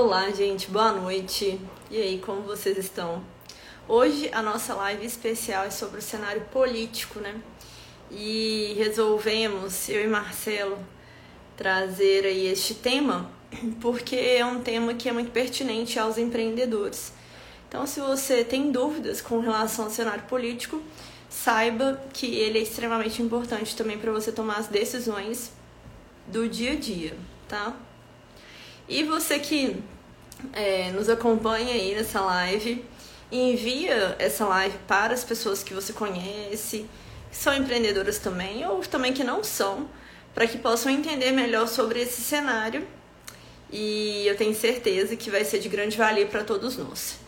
Olá, gente, boa noite. E aí, como vocês estão? Hoje a nossa live especial é sobre o cenário político, né? E resolvemos, eu e Marcelo, trazer aí este tema porque é um tema que é muito pertinente aos empreendedores. Então, se você tem dúvidas com relação ao cenário político, saiba que ele é extremamente importante também para você tomar as decisões do dia a dia, tá? E você que é, nos acompanha aí nessa live, envia essa live para as pessoas que você conhece, que são empreendedoras também, ou também que não são, para que possam entender melhor sobre esse cenário. E eu tenho certeza que vai ser de grande valia para todos nós.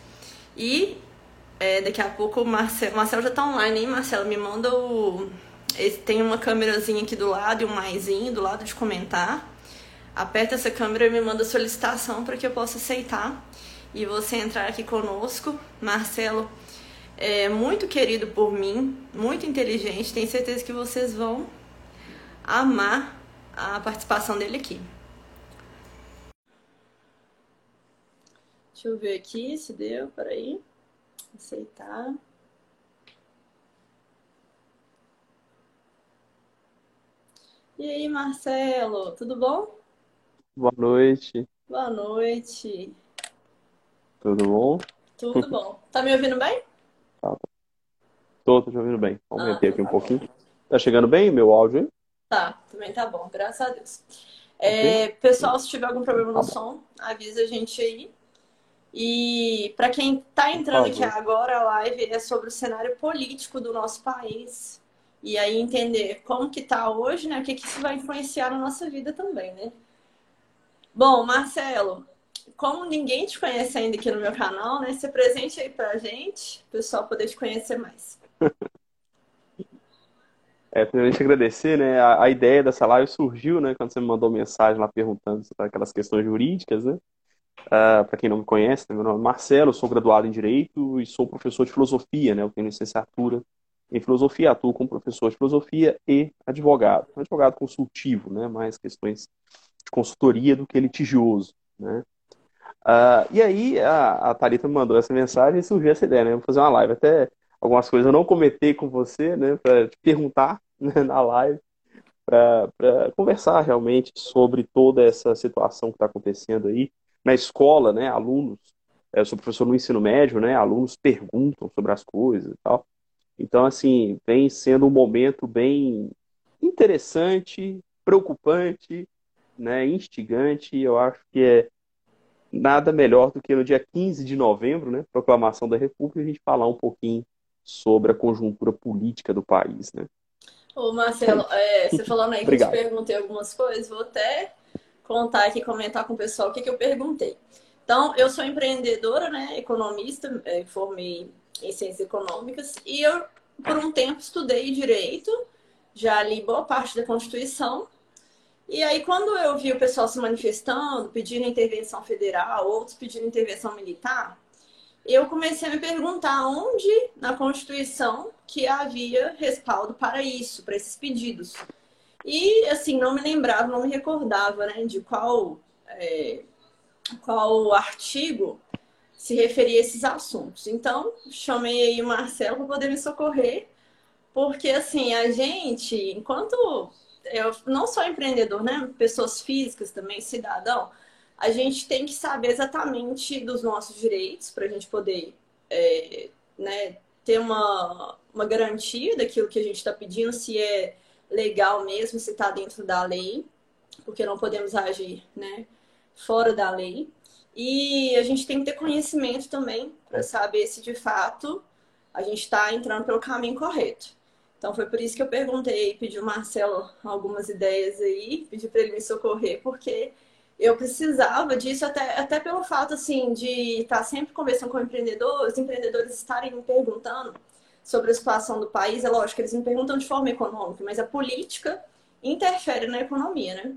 E é, daqui a pouco o Marcelo, Marcelo já está online, hein, Marcelo? Me manda o. Tem uma câmerazinha aqui do lado e um maisinho do lado de comentar aperta essa câmera e me manda solicitação para que eu possa aceitar e você entrar aqui conosco. Marcelo é muito querido por mim, muito inteligente, tenho certeza que vocês vão amar a participação dele aqui. Deixa eu ver aqui se deu, peraí. Aceitar. E aí, Marcelo, tudo bom? Boa noite. Boa noite. Tudo bom? Tudo bom. Tá me ouvindo bem? Tá. Tô, tô te ouvindo bem. Ah, meter então aqui um tá pouquinho. Tá chegando bem meu áudio aí? Tá, também tá bom, graças a Deus. É, pessoal, se tiver algum problema no som, avisa a gente aí. E para quem tá entrando aqui agora, a live é sobre o cenário político do nosso país. E aí entender como que tá hoje, né? O que que isso vai influenciar na nossa vida também, né? Bom, Marcelo, como ninguém te conhece ainda aqui no meu canal, né? Se presente aí pra gente, o pessoal poder te conhecer mais. É, primeiramente agradecer, né? A, a ideia dessa live surgiu, né? Quando você me mandou mensagem lá perguntando sobre aquelas questões jurídicas, né? Ah, para quem não me conhece, né, meu nome é Marcelo, sou graduado em Direito e sou professor de Filosofia, né? Eu tenho licenciatura em Filosofia, atuo como professor de Filosofia e advogado. Advogado consultivo, né? Mais questões de consultoria do que litigioso, né? Ah, e aí a, a Thalita me mandou essa mensagem e surgiu essa ideia, né? Vou fazer uma live. Até algumas coisas eu não comentei com você, né? Para te perguntar né, na live, para conversar realmente sobre toda essa situação que está acontecendo aí na escola, né? Alunos, eu sou professor no ensino médio, né? Alunos perguntam sobre as coisas e tal. Então, assim, vem sendo um momento bem interessante, preocupante, né? Instigante. Eu acho que é nada melhor do que no dia 15 de novembro, né, proclamação da República, a gente falar um pouquinho sobre a conjuntura política do país, né? Ô, Marcelo, é, você falando aí que eu te perguntei algumas coisas, vou até contar aqui, comentar com o pessoal o que, que eu perguntei. Então, eu sou empreendedora, né, economista, é, formei em ciências econômicas e eu, por um tempo, estudei direito, já li boa parte da Constituição. E aí, quando eu vi o pessoal se manifestando, pedindo intervenção federal, outros pedindo intervenção militar, eu comecei a me perguntar onde na Constituição que havia respaldo para isso, para esses pedidos. E, assim, não me lembrava, não me recordava, né, de qual, é, qual artigo se referia a esses assuntos. Então, chamei aí o Marcelo para poder me socorrer, porque, assim, a gente, enquanto eu não só empreendedor, né, pessoas físicas também, cidadão, a gente tem que saber exatamente dos nossos direitos para a gente poder é, né, ter uma, uma garantia daquilo que a gente está pedindo, se é legal mesmo, se está dentro da lei, porque não podemos agir né, fora da lei. E a gente tem que ter conhecimento também para saber se de fato a gente está entrando pelo caminho correto. Então foi por isso que eu perguntei, pedi o Marcelo algumas ideias aí, pedi para ele me socorrer, porque eu precisava disso até, até pelo fato assim de estar sempre conversando com empreendedores, empreendedores estarem me perguntando sobre a situação do país. É lógico que eles me perguntam de forma econômica, mas a política interfere na economia, né?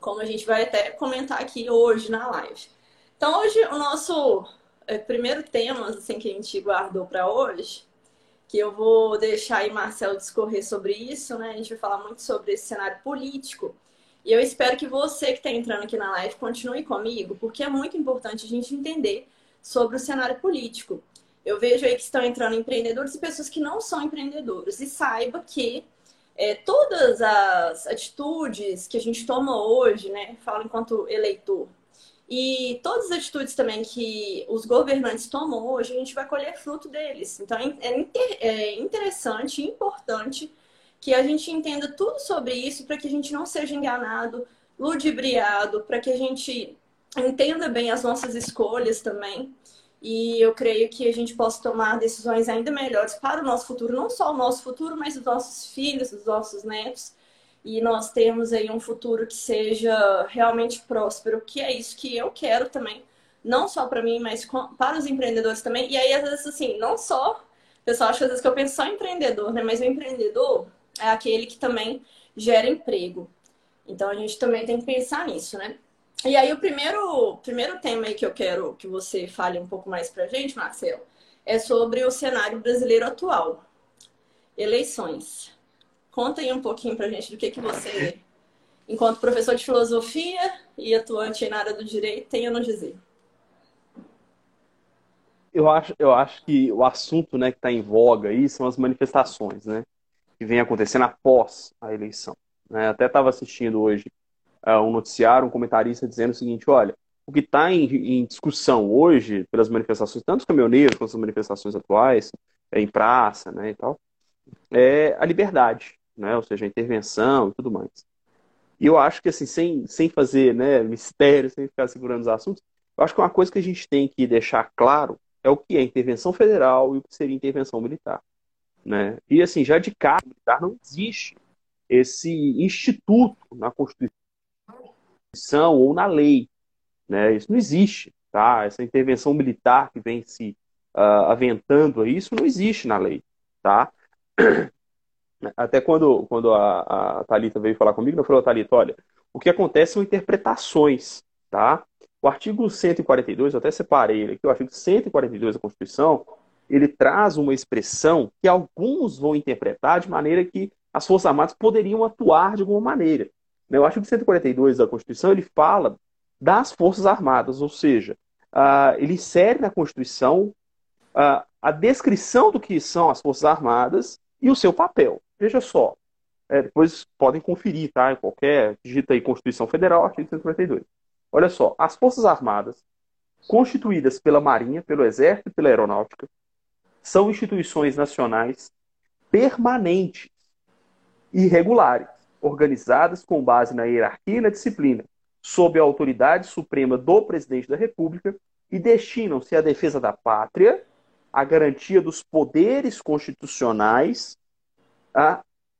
Como a gente vai até comentar aqui hoje na live. Então hoje o nosso é, primeiro tema assim que a gente guardou para hoje, que eu vou deixar aí Marcelo discorrer sobre isso, né? A gente vai falar muito sobre esse cenário político E eu espero que você que está entrando aqui na live continue comigo, porque é muito importante a gente entender sobre o cenário político. Eu vejo aí que estão entrando empreendedores e pessoas que não são empreendedores. E saiba que é, todas as atitudes que a gente toma hoje, né? Falo enquanto eleitor, e todas as atitudes também que os governantes tomam hoje, a gente vai colher fruto deles. Então é, inter, é interessante, importante que a gente entenda tudo sobre isso para que a gente não seja enganado, ludibriado, para que a gente entenda bem as nossas escolhas também. E eu creio que a gente possa tomar decisões ainda melhores para o nosso futuro, não só o nosso futuro, mas os nossos filhos, os nossos netos e nós temos aí um futuro que seja realmente próspero, que é isso que eu quero também, não só para mim, mas para os empreendedores também. E aí, às vezes, assim, não só, o pessoal acha às vezes que eu penso só em empreendedor, né? Mas o empreendedor é aquele que também gera emprego. Então a gente também tem que pensar nisso, né? E aí o primeiro, primeiro tema aí que eu quero que você fale um pouco mais pra gente, Marcelo, é sobre o cenário brasileiro atual. Eleições. Conta aí um pouquinho pra gente do que, que você, enquanto professor de filosofia e atuante na área do direito, tem a nos dizer. Eu acho, eu acho que o assunto né, que está em voga aí são as manifestações, né? Que vem acontecendo após a eleição. Né? Até estava assistindo hoje uh, um noticiário, um comentarista dizendo o seguinte: olha, o que está em, em, discussão hoje pelas manifestações, tanto os caminhoneiros quanto as manifestações atuais, é, em praça né, e tal, é a liberdade né? ou seja, a intervenção e tudo mais. E eu acho que, assim, sem, sem fazer né, mistério, sem ficar segurando os assuntos, eu acho que uma coisa que a gente tem que deixar claro é o que é intervenção federal e o que seria intervenção militar. Né? E, assim, já de cara, militar não existe esse instituto na Constituição ou na lei. Né? Isso não existe. Tá? Essa intervenção militar que vem se uh, aventando aí, isso não existe na lei. Tá? Até quando, quando a, a Thalita veio falar comigo, eu falei, Thalita, olha, o que acontece são interpretações, tá? O artigo 142, eu até separei ele aqui, o artigo 142 da Constituição, ele traz uma expressão que alguns vão interpretar de maneira que as Forças Armadas poderiam atuar de alguma maneira. Né, o artigo 142 da Constituição, ele fala das Forças Armadas, ou seja, ele insere na Constituição a descrição do que são as Forças Armadas e o seu papel. Veja só, é, depois podem conferir, tá? Em qualquer, digita aí Constituição Federal, artigo 142. Olha só, as Forças Armadas, constituídas pela Marinha, pelo Exército e pela Aeronáutica, são instituições nacionais permanentes e regulares, organizadas com base na hierarquia e na disciplina, sob a autoridade suprema do Presidente da República e destinam-se à defesa da pátria, à garantia dos poderes constitucionais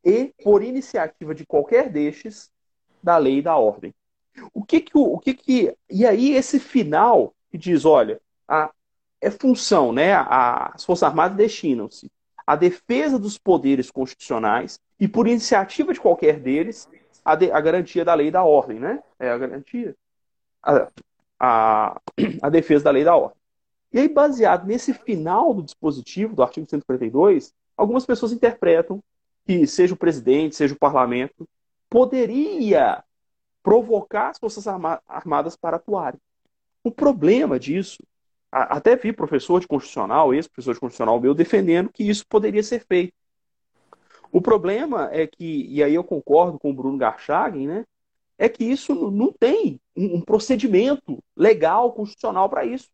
e, por iniciativa de qualquer destes, da lei e da ordem. O que que, o que que e aí esse final que diz, olha, a, é função, né? A, as Forças Armadas destinam-se à defesa dos poderes constitucionais e, por iniciativa de qualquer deles, a, de, a garantia da lei e da ordem, né? É a garantia. A, a, a defesa da lei e da ordem. E aí, baseado nesse final do dispositivo do artigo 142, algumas pessoas interpretam que seja o presidente, seja o parlamento, poderia provocar as Forças Armadas para atuarem. O problema disso, até vi professor de constitucional, ex-professor de constitucional meu, defendendo que isso poderia ser feito. O problema é que, e aí eu concordo com o Bruno Garchagen, né, é que isso não tem um procedimento legal, constitucional para isso.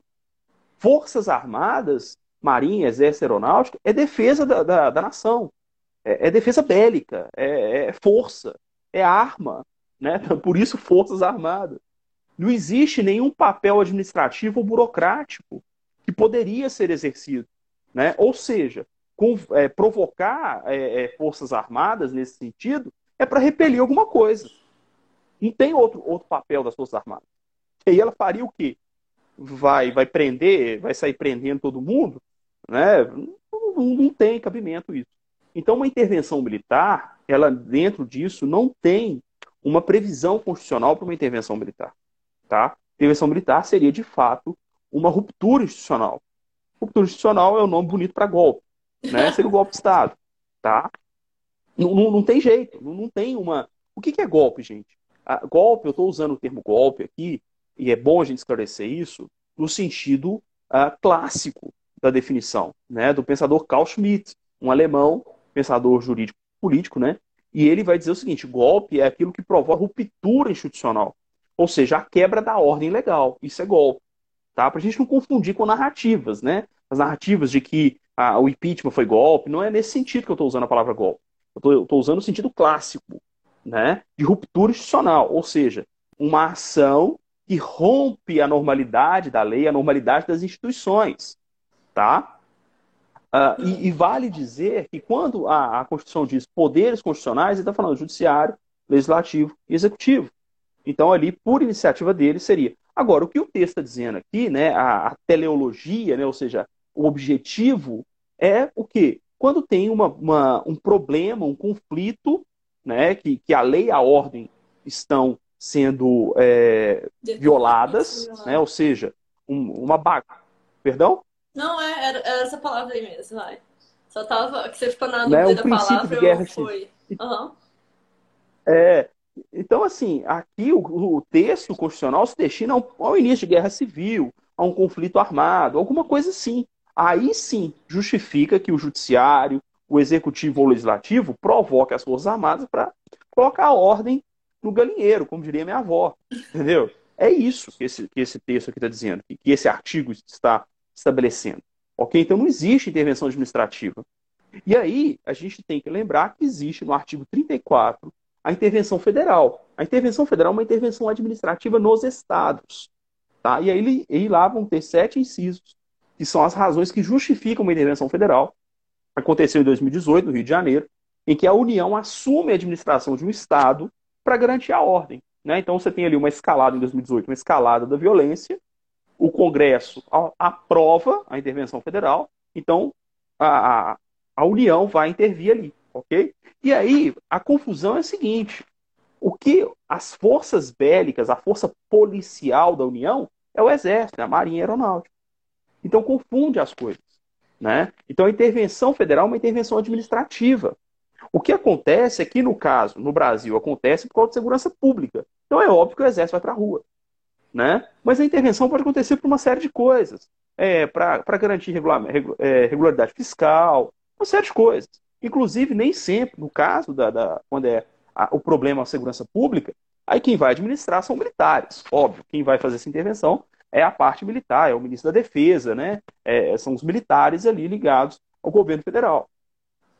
Forças Armadas, Marinha, Exército Aeronáutica, é defesa da, da, da nação é, é defesa bélica, é, é, força, é arma, né? Por isso forças armadas. Não existe nenhum papel administrativo ou burocrático que poderia ser exercido, né? Ou seja, com, é, provocar é, é, forças armadas nesse sentido é para repelir alguma coisa. Não tem outro, outro papel das forças armadas. E aí ela faria o quê? Vai, vai prender, vai sair prendendo todo mundo, né? Não, não tem cabimento isso. Então, uma intervenção militar, ela dentro disso não tem uma previsão constitucional para uma intervenção militar, tá? Intervenção militar seria de fato uma ruptura institucional. Ruptura institucional é o um nome bonito para golpe, né? Seria o golpe de Estado, tá? Não, não, não tem jeito, não, não, tem uma. O que, que é golpe, gente? a, golpe, eu estou usando o termo golpe aqui, e é bom a gente esclarecer isso, no sentido uh, clássico da definição, né, do pensador Carl Schmitt, um alemão, pensador jurídico político, né, e ele vai dizer o seguinte: golpe é aquilo que provoca ruptura institucional, ou seja, a quebra da ordem legal. Isso é golpe, tá? Para a gente não confundir com narrativas, né? As narrativas de que ah, o impeachment foi golpe, não é nesse sentido que eu estou usando a palavra golpe. Eu estou usando o sentido clássico, né? De ruptura institucional, ou seja, uma ação que rompe a normalidade da lei, a normalidade das instituições, tá? Uh, e, e, vale dizer que quando a, a Constituição diz poderes constitucionais, ele está falando judiciário, legislativo e executivo. Então, ali, por iniciativa dele, seria. Agora, o que o texto está dizendo aqui, né, a, a, teleologia, né, ou seja, o objetivo é o quê? Quando tem uma, uma, um problema, um conflito, né, que, que a lei e a ordem estão sendo é, violadas, né? ou seja, um, uma baga. Perdão? Não, é, era, era, essa palavra aí mesmo, vai. Só tava. Que você ficou na né, dúvida né? da palavra, de guerra, foi. Uhum. É, então, assim, aqui o, o, texto constitucional se destina ao, ao início de guerra civil, a um conflito armado, alguma coisa assim. Aí sim justifica que o judiciário, o executivo ou o legislativo provoque as Forças Armadas para colocar a ordem no galinheiro, como diria minha avó. Entendeu? É isso que esse, que esse texto aqui está dizendo, que esse artigo está estabelecendo. Ok? Então não existe intervenção administrativa. E aí a gente tem que lembrar que existe no artigo 34 a intervenção federal. A intervenção federal é uma intervenção administrativa nos estados. Tá? E aí, aí lá vão ter sete incisos, que são as razões que justificam uma intervenção federal. Aconteceu em 2018, no Rio de Janeiro, em que a União assume a administração de um estado para garantir a ordem. Né? Então você tem ali uma escalada em 2018, uma escalada da violência, o Congresso aprova a intervenção federal, então a, a União vai intervir ali, ok? E aí a confusão é a seguinte: o que as forças bélicas, a força policial da União é o Exército, é a Marinha Aeronáutica. Então confunde as coisas, né? Então a intervenção federal é uma intervenção administrativa. O que acontece é que, no caso, no Brasil, acontece por causa de segurança pública. Então é óbvio que o exército vai para a rua. Né? Mas a intervenção pode acontecer por uma série de coisas. É, para garantir regular, é, regularidade fiscal, uma série de coisas. Inclusive, nem sempre, no caso da, da quando é a, o problema a segurança pública, aí quem vai administrar são militares. Óbvio, quem vai fazer essa intervenção é a parte militar, é o ministro da Defesa, né? É, são os militares ali ligados ao governo federal.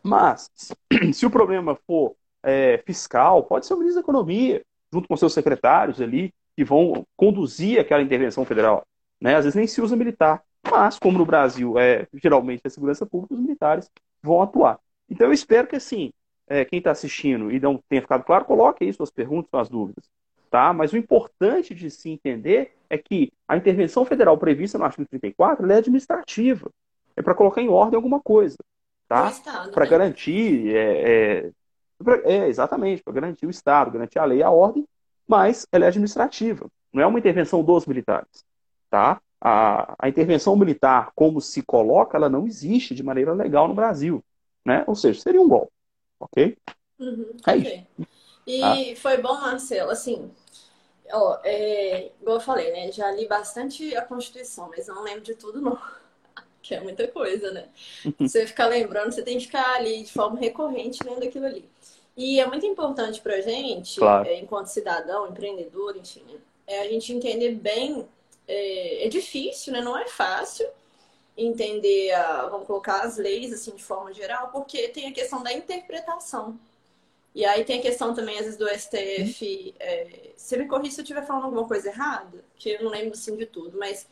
Mas, se o problema for é, fiscal, pode ser o ministro da Economia, junto com seus secretários ali, que vão conduzir aquela intervenção federal. Né? Às vezes nem se usa militar, mas como no Brasil é geralmente a segurança pública, os militares vão atuar. Então eu espero que assim, é, quem está assistindo e não tenha ficado claro, coloque aí suas perguntas, suas dúvidas. Tá? Mas o importante de se entender é que a intervenção federal prevista no artigo 34 é administrativa. É para colocar em ordem alguma coisa. Tá? Para né? garantir. É, é, é exatamente, para garantir o Estado, garantir a lei e a ordem mas ela é administrativa, não é uma intervenção dos militares. Tá? A, a intervenção militar, como se coloca, ela não existe de maneira legal no Brasil. Né? Ou seja, seria um golpe. Ok? Uhum, é isso. E ah. foi bom, Marcelo, assim, ó, é, igual eu falei, né? Já li bastante a Constituição, mas não lembro de tudo, não. Que é muita coisa, né? Você ficar lembrando, você tem que ficar ali de forma recorrente lendo aquilo ali. E é muito importante para a gente, claro. é, enquanto cidadão, empreendedor, enfim, né? é a gente entender bem. É, é, difícil, né? Não é fácil entender, a, vamos colocar as leis assim de forma geral, porque tem a questão da interpretação. E aí tem a questão também, às vezes, do STF. É, você me corrija se eu estiver falando alguma coisa errada, que eu não lembro assim de tudo, mas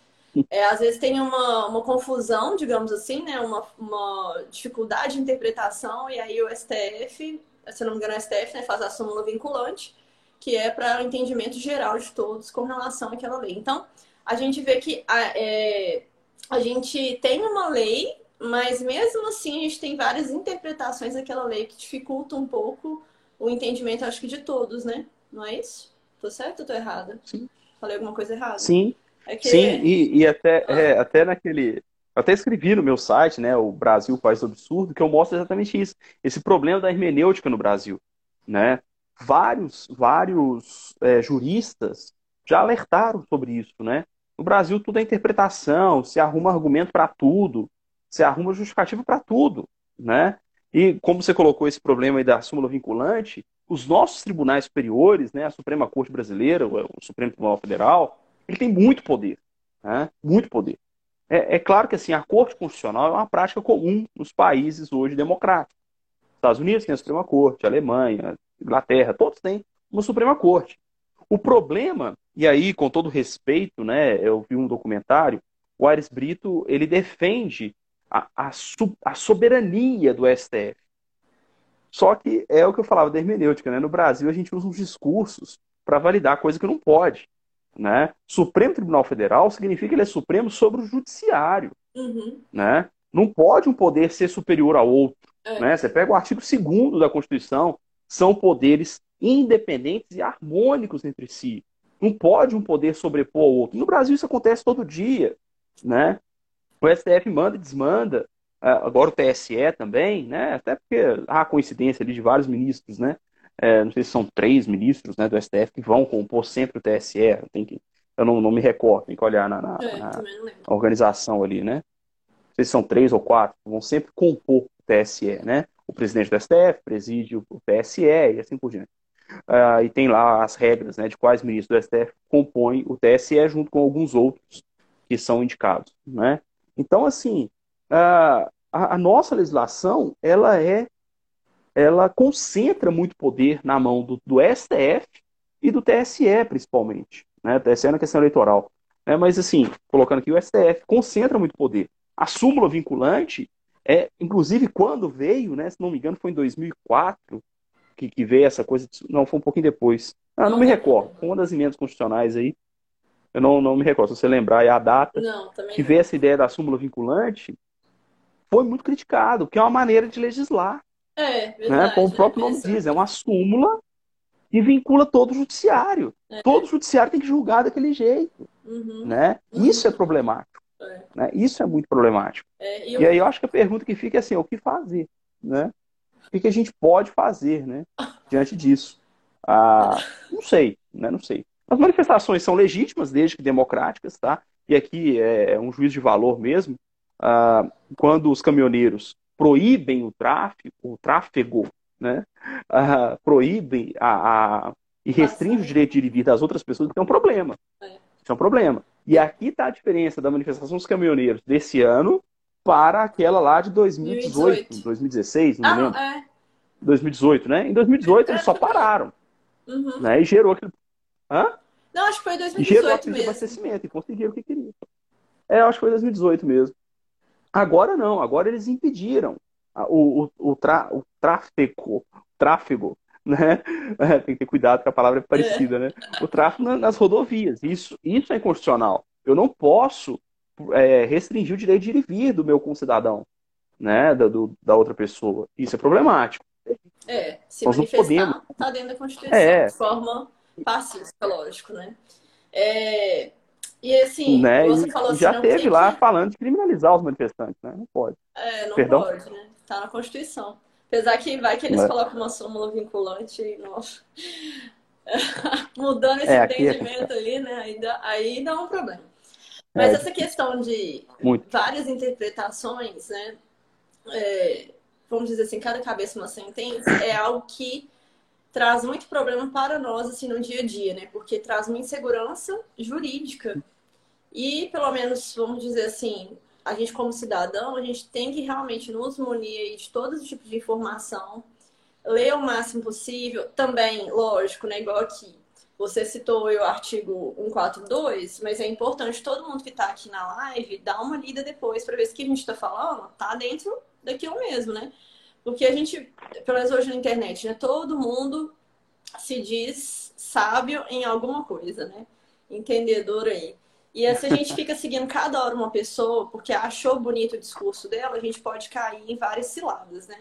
é, às vezes tem uma, uma confusão, digamos assim, né? Uma, uma dificuldade de interpretação, e aí o STF se não me engano, a STF né, faz a súmula vinculante, que é para o entendimento geral de todos com relação àquela lei. Então, a gente vê que a, é, a gente tem uma lei, mas mesmo assim a gente tem várias interpretações daquela lei que dificultam um pouco o entendimento, acho que de todos, né? Não é isso? Tô certo ou tô errada? Sim. Falei alguma coisa errada? Sim. É que... Sim, e, e até, ah. é, até naquele, eu até escrevi no meu site, né, o Brasil País Absurdo, que eu mostro exatamente isso, esse problema da hermenêutica no Brasil, né? vários, vários é, juristas já alertaram sobre isso, né? No Brasil tudo é interpretação, se arruma argumento para tudo, se arruma justificativa para tudo, né? E como você colocou esse problema aí da súmula vinculante, os nossos tribunais superiores, né, a Suprema Corte Brasileira, o Supremo Tribunal Federal, ele tem muito poder, né? Muito poder. É, é, claro que assim a Corte Constitucional é uma prática comum nos países hoje democráticos. Estados Unidos tem a Suprema Corte, Alemanha, Inglaterra, todos têm uma Suprema Corte. O problema, e aí com todo respeito, né, eu vi um documentário, o Aires Brito ele defende a, a, a soberania do STF. Só que é o que eu falava da hermenêutica, né? No Brasil a gente usa uns discursos para validar coisa que não pode. Né? Supremo Tribunal Federal significa que ele é supremo sobre o judiciário. Uhum. Né? Não pode um poder ser superior ao outro. É. Né? Você pega o artigo 2 da Constituição, são poderes independentes e harmônicos entre si. Não pode um poder sobrepor ao outro. No Brasil isso acontece todo dia. Né? O STF manda e desmanda. Ah, agora o TSE também, né? Até porque há coincidência ali de vários ministros, né? É, não sei se são três ministros né, do STF que vão compor sempre o TSE. Tem que, eu não, não me recordo, tem que olhar na, na, é, na organização ali, né? Não sei se são três ou quatro, vão sempre compor o TSE, né? O presidente do STF preside o TSE e assim por diante. Uh, e tem lá as regras né, de quais ministros do STF compõem o TSE junto com alguns outros que são indicados, né? Então, assim, uh, a, a nossa legislação, ela é ela concentra muito poder na mão do, do STF e do TSE, principalmente. Né? TSE na questão eleitoral. Né? Mas, assim, colocando aqui o STF, concentra muito poder. A súmula vinculante, é, inclusive, quando veio, né, se não me engano, foi em 2004 que, que veio essa coisa. De, não, foi um pouquinho depois. Ah, não me recordo. Foi uma das emendas constitucionais aí. Eu não, não me recordo. Se você lembrar, é a data não, que veio essa ideia da súmula vinculante, foi muito criticado, porque é uma maneira de legislar. É, verdade, né? Como o próprio é nome diz, é uma súmula que vincula todo o judiciário. É. Todo o judiciário tem que julgar daquele jeito. Uhum. Né? Uhum. Isso é problemático. É. Né? Isso é muito problemático. É, e, eu... e, aí eu acho que a pergunta que fica é assim, o que fazer? Né? O que, que a gente pode fazer né? diante disso? Ah, não sei, né? não sei. As manifestações são legítimas, desde que democráticas, tá? E aqui é um juízo de valor mesmo. Ah, quando os caminhoneiros proíbem o tráfico, o tráfego, né? Uh, proíbem a, a, e restringem o direito de ir e vir das outras pessoas, que é um problema. É. Isso é um problema. E aqui está a diferença da manifestação dos caminhoneiros desse ano para aquela lá de 2018, 2018. 2016, não ah, lembro. É. 2018, né? Em 2018 eles só pararam. Uhum. Né? E gerou aquele. Hã? Não, acho que foi 2018 e gerou aquele mesmo. abastecimento e conseguiram o que queriam. É, acho que foi 2018 mesmo. Agora não, agora eles impediram o, o, o, tra, o tráfego, tráfego, né? É, tem que ter cuidado que a palavra é parecida, né? O tráfego nas rodovias. Isso, isso é inconstitucional. Eu não posso é, restringir o direito de ir e vir do meu concidadão, né? Da, do, da outra pessoa. Isso é problemático. É, se Nós manifestar, está dentro da Constituição, é. de forma pacífica, lógico, né? É, e assim, né? você falou assim, já teve lá falando de criminalizar os manifestantes, né? Não pode. É, não Perdão? pode, né? Tá na Constituição. Apesar que vai que eles colocam uma súmula vinculante e nossa. Mudando esse é, é entendimento é... ali, né? Aí dá, aí dá um problema. Mas é. essa questão de Muito. várias interpretações, né? É, vamos dizer assim, cada cabeça uma sentença, é algo que traz muito problema para nós assim no dia a dia, né? Porque traz uma insegurança jurídica. E pelo menos, vamos dizer assim, a gente como cidadão, a gente tem que realmente nos munir de todos os tipos de informação, ler o máximo possível, também, lógico, né, igual aqui. Você citou o artigo 142, mas é importante todo mundo que está aqui na live dar uma lida depois para ver se o que a gente está falando tá dentro daquilo mesmo, né? Porque a gente, pelo menos hoje na internet, né? Todo mundo se diz sábio em alguma coisa, né? Entendedor aí. E se a gente fica seguindo cada hora uma pessoa porque achou bonito o discurso dela, a gente pode cair em várias ciladas, né?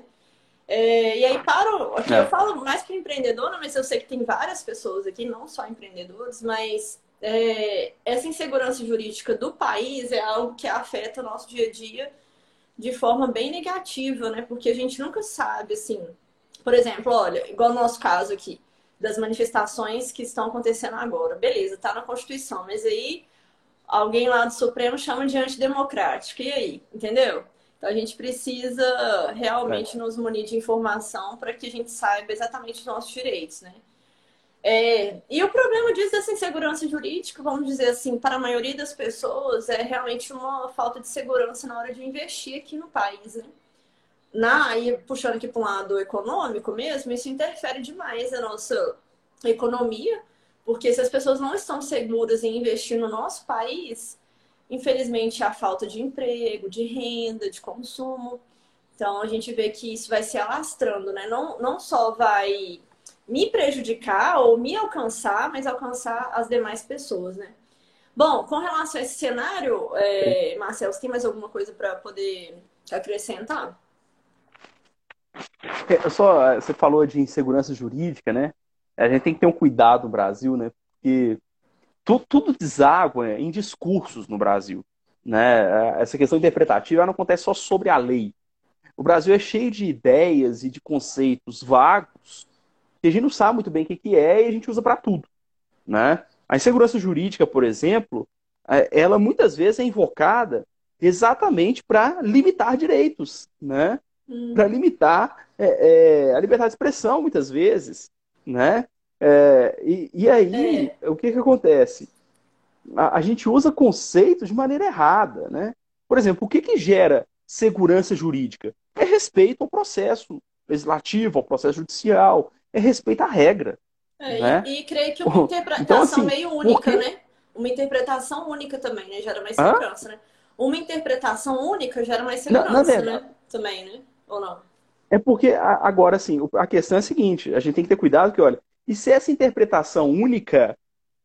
É, e aí, para é. eu falo mais para empreendedora, mas eu sei que tem várias pessoas aqui, não só empreendedores, mas é, essa insegurança jurídica do país é algo que afeta o nosso dia a dia de forma bem negativa, né? Porque a gente nunca sabe, assim. Por exemplo, olha, igual no nosso caso aqui. das manifestações que estão acontecendo agora. Beleza, está na Constituição, mas aí alguém lá do Supremo chama de antidemocrático. E aí? Entendeu? Então a gente precisa realmente é. nos munir de informação para que a gente saiba exatamente os nossos direitos, né? É, e o problema disso, dessa insegurança jurídica, vamos dizer assim, para a maioria das pessoas, é realmente uma falta de segurança na hora de investir aqui no país, né? Na, puxando aqui para um lado econômico mesmo, isso interfere demais na nossa economia, porque se as pessoas não estão seguras em investir no nosso país, infelizmente há falta de emprego, de renda, de consumo. Então a gente vê que isso vai se alastrando, né? Não, não só vai me prejudicar ou me alcançar, mas alcançar as demais pessoas, né? Bom, com relação a esse cenário, é, Marcelo, você tem mais alguma coisa para poder acrescentar? É, só, você falou de insegurança jurídica, né? A gente tem que ter um cuidado no Brasil, né? Porque tudo, tudo deságua em discursos no Brasil. Né? Essa questão interpretativa não acontece só sobre a lei. O Brasil é cheio de ideias e de conceitos vagos que a gente não sabe muito bem o que, é e a gente usa para tudo. Né? A insegurança jurídica, por exemplo, é, ela muitas vezes é invocada exatamente para limitar direitos, né? Hum. para limitar é, é, a liberdade de expressão, muitas vezes. Né? É, e, e, aí, é. o que, que acontece? A, a, gente usa conceitos de maneira errada, né? Por exemplo, o que, que gera segurança jurídica? É respeito ao processo legislativo, ao processo judicial, é respeito à regra. É, né? e, e, creio que uma interpretação então, assim, meio única, porque... né? Uma interpretação única também, né? Gera mais segurança, Hã? né? Uma interpretação única gera mais segurança, na, na verdade, né? Também, né? Ou não? É porque, agora, assim, a questão é a seguinte: a gente tem que ter cuidado que, olha, e se essa interpretação única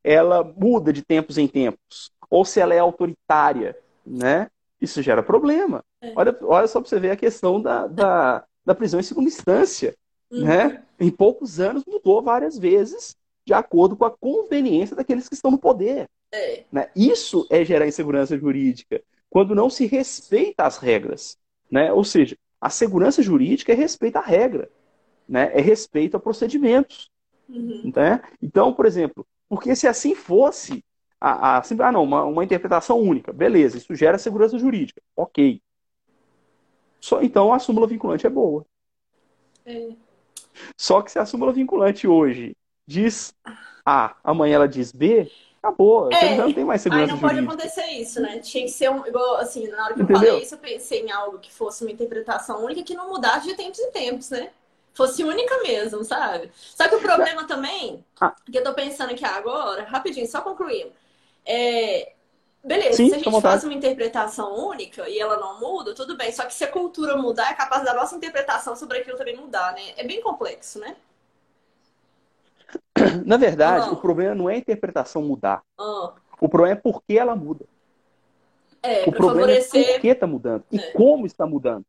ela muda de tempos em tempos, ou se ela é autoritária, né? Isso gera problema. É. Olha, olha só para você ver a questão da, da, da prisão em segunda instância, uhum. né? Em poucos anos mudou várias vezes de acordo com a conveniência daqueles que estão no poder. É. Né? Isso é gerar insegurança jurídica, quando não se respeita as regras. Né? Ou seja, a segurança jurídica é respeito à regra, né? é respeito a procedimentos. Uhum. Né? Então, por exemplo, porque se assim fosse, a, a, ah, não, uma, uma interpretação única, beleza, isso gera segurança jurídica, ok. Só, então a súmula vinculante é boa. É. Só que se a súmula vinculante hoje diz A, amanhã ela diz B, acabou. É, você não tem mais segurança Aí não jurídica. pode acontecer isso, né? Tinha que ser um. Igual, assim, na hora que Entendeu? eu falei isso, eu pensei em algo que fosse uma interpretação única que não mudasse de tempos em tempos, né? fosse única mesmo, sabe? Só que o problema também, ah. que eu tô pensando aqui agora, rapidinho, só concluindo. É, beleza, Sim, se a gente faz uma interpretação única e ela não muda, tudo bem. Só que se a cultura mudar, é capaz da nossa interpretação sobre aquilo também mudar, né? É bem complexo, né? Na verdade, não. o problema não é a interpretação mudar. Ah. O problema é por que ela muda. É, o problema favorecer... é por que está mudando e é. como está mudando.